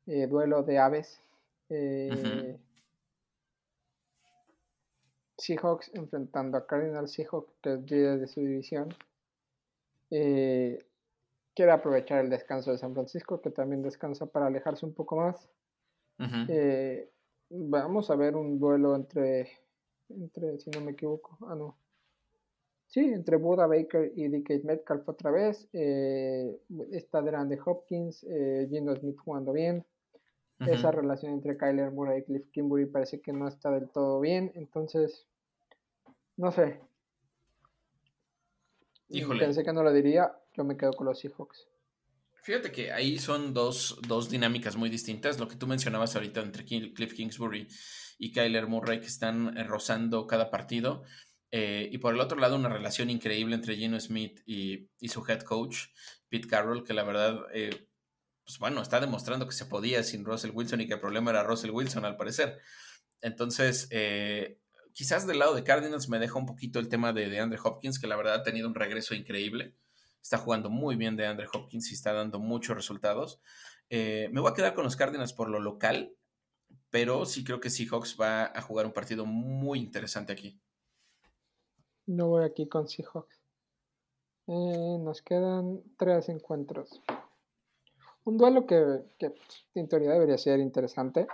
Eh, duelo de aves. Eh, Seahawks enfrentando a Cardinals Seahawks, que es líder de su división. Eh, quiere aprovechar el descanso de San Francisco, que también descansa para alejarse un poco más. Eh, vamos a ver un duelo entre, entre, si no me equivoco, ah, no. Sí, entre Buda Baker y DK Metcalf otra vez. Eh, está de Hopkins, eh, Gino Smith jugando bien. Esa relación entre Kyler Murray y Cliff Kimbury parece que no está del todo bien. Entonces, no sé. Híjole. Pensé que no lo diría. Yo me quedo con los Seahawks. Fíjate que ahí son dos, dinámicas muy distintas. Lo que tú mencionabas ahorita entre Cliff Kingsbury y Kyler Murray que están eh, rozando cada partido. Eh, y por el otro lado, una relación increíble entre Gino Smith y, su head coach, Pete Carroll, que la verdad, eh, pues bueno, está demostrando que se podía sin Russell Wilson y que el problema era Russell Wilson al parecer. Entonces, quizás del lado de Cardinals me deja un poquito el tema de, de Andrew Hopkins, que la verdad ha tenido un regreso increíble está jugando muy bien de Andre Hopkins y está dando muchos resultados. Eh, me voy a quedar con los Cardinals por lo local, pero sí creo que Seahawks va a jugar un partido muy interesante aquí. No voy aquí con Seahawks. Eh, nos quedan tres encuentros. Un duelo que, en teoría debería ser interesante.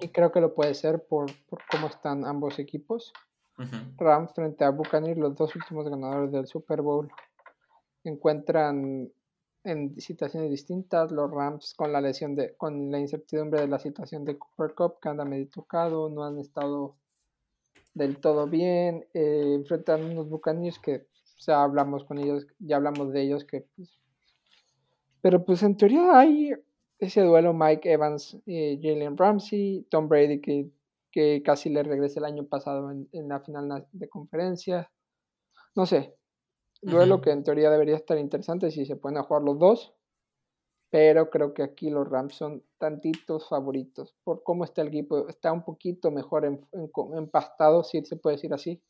Y creo que lo puede ser por, cómo están ambos equipos. Rams frente a Buccaneers, los dos últimos ganadores del Super Bowl encuentran en situaciones distintas. Los Rams con la lesión de, con la incertidumbre de la situación de Cooper Cup, que anda medio tocado, no han estado del todo bien. Eh, enfrentan unos Buccaneers que ya hablamos con ellos, ya hablamos de ellos que pues, pero pues en teoría hay ese duelo Mike Evans y Jalen Ramsey, Tom Brady que, que casi le regresó el año pasado en, en la final de conferencia. No sé, Duelo que en teoría debería estar interesante si se pueden jugar los dos. Pero creo que aquí los Rams son tantitos favoritos. Por cómo está el equipo. Está un poquito mejor empastado, si se puede decir así,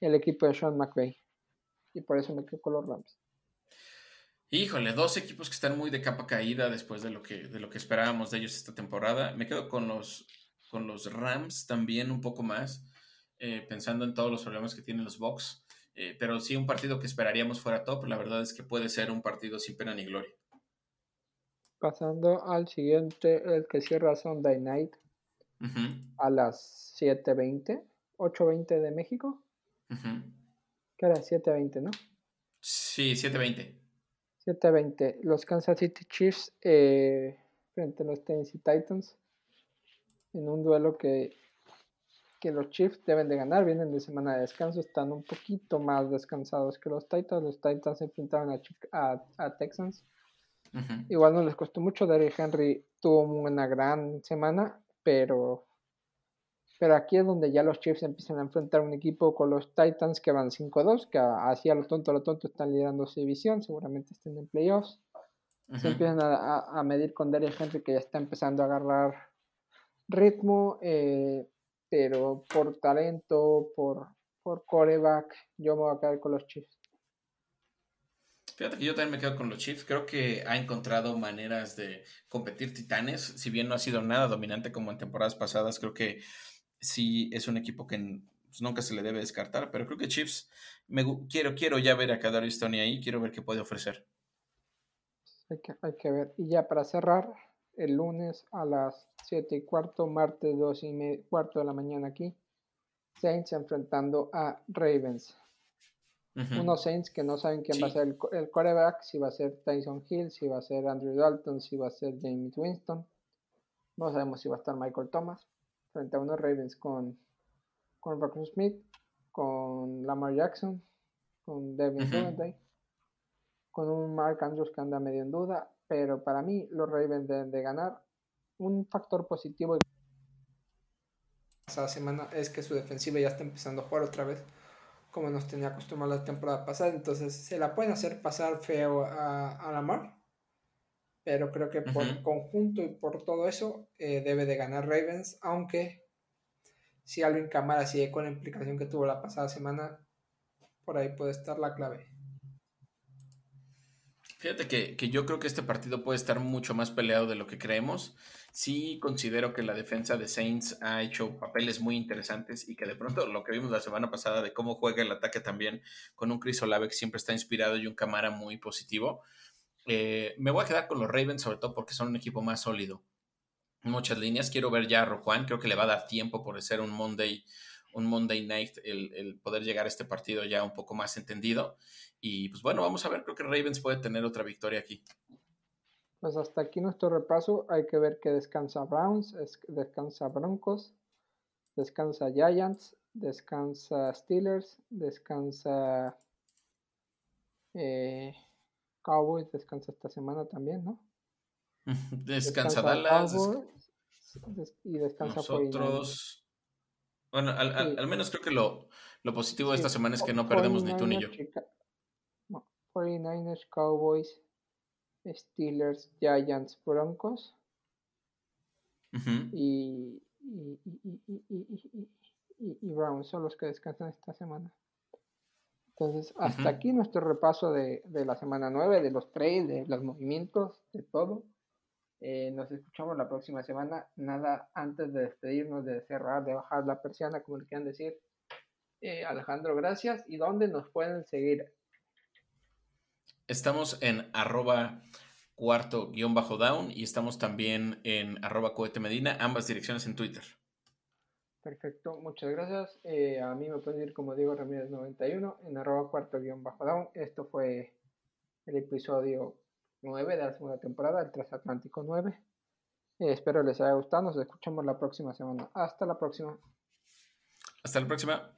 el equipo de Sean McVay. Y por eso me quedo con los Rams. Híjole, dos equipos que están muy de capa caída después de lo que, de lo que esperábamos de ellos esta temporada. Me quedo con los, con los Rams también un poco más, eh, pensando en todos los problemas que tienen los Bucks. Eh, pero sí un partido que esperaríamos fuera top, la verdad es que puede ser un partido sin pena ni gloria. Pasando al siguiente, el que cierra Sunday Night a las 7.20, 8.20 de México. Que era 7.20, ¿no? Sí, 7.20. 7.20. Los Kansas City Chiefs eh, frente a los Tennessee Titans en un duelo que que los Chiefs deben de ganar, vienen de semana de descanso, están un poquito más descansados que los Titans, los Titans se enfrentaron a, a, Texans, igual no les costó mucho, Derrick Henry tuvo una gran semana, pero, pero aquí es donde ya los Chiefs empiezan a enfrentar un equipo con los Titans que van 5-2, que así a lo tonto, a lo tonto están liderando su división, seguramente estén en playoffs, se empiezan a, a, medir con Derrick Henry que ya está empezando a agarrar ritmo, eh, pero por talento, por, por coreback, yo me voy a quedar con los Chiefs. Fíjate que yo también me quedo con los Chiefs. Creo que ha encontrado maneras de competir titanes. Si bien no ha sido nada dominante como en temporadas pasadas, creo que sí es un equipo que pues, nunca se le debe descartar. Pero creo que Chiefs, me, quiero, quiero ya ver a Kadarius Tony ahí. Quiero ver qué puede ofrecer. Hay que, hay que ver. Y ya para cerrar, el lunes a las 7 y cuarto, martes 2 y cuarto de la mañana aquí. Saints enfrentando a Ravens. Unos Saints que no saben quién va a ser el, el, quarterback, si va a ser Tyson Hill, si va a ser Andrew Dalton, si va a ser James Winston. No sabemos si va a estar Michael Thomas. Frente a unos Ravens con, con Smith, con Lamar Jackson, con Devin uh con un Mark Andrews que anda medio en duda pero para mí los Ravens deben de ganar. Un factor positivo esta semana es que su defensiva ya está empezando a jugar otra vez como nos tenía acostumbrado la temporada pasada, entonces se la pueden hacer pasar feo a, a Lamar, pero creo que por conjunto y por todo eso eh, debe de ganar Ravens, aunque si Alvin Camara sigue con la implicación que tuvo la pasada semana, por ahí puede estar la clave. Fíjate que, que, yo creo que este partido puede estar mucho más peleado de lo que creemos. Sí considero que la defensa de Saints ha hecho papeles muy interesantes y que de pronto lo que vimos la semana pasada de cómo juega el ataque también con un Chris Olave que siempre está inspirado y un Camara muy positivo. Eh, me voy a quedar con los Ravens sobre todo porque son un equipo más sólido. Muchas líneas. Quiero ver ya a Rojuan. Creo que le va a dar tiempo por ser un Monday, un Monday night el, el poder llegar a este partido ya un poco más entendido. Y pues bueno, vamos a ver, creo que Ravens puede tener otra victoria aquí. Pues hasta aquí nuestro repaso. Hay que ver que descansa Browns, descansa Broncos, descansa Giants, descansa Steelers, descansa eh, Cowboys, descansa esta semana también, ¿no? [laughs] descansa, Dallas. y descansa Nosotros. Bueno, al, menos creo que lo, positivo de esta semana es que no perdemos ni tú ni yo. 49ers, Cowboys, Steelers, Giants, Broncos. y, y, y, Browns son los que descansan esta semana. Entonces, hasta aquí nuestro repaso de, la semana 9, de los trades, de los movimientos, de todo. Eh, nos escuchamos la próxima semana. Nada antes de despedirnos, de cerrar, de bajar la persiana, como le quieran decir. Eh, Alejandro, gracias. ¿Y dónde nos pueden seguir? Estamos en arroba cuarto guion bajo down y estamos también en arroba cohete medina, ambas direcciones en Twitter. Perfecto, muchas gracias. Eh, a mí me pueden ir como Diego Ramírez 91 en arroba cuarto guion bajo down. Esto fue el episodio 9 de la segunda temporada, el Transatlántico 9. Eh, espero les haya gustado. Nos escuchamos la próxima semana. Hasta la próxima. Hasta la próxima.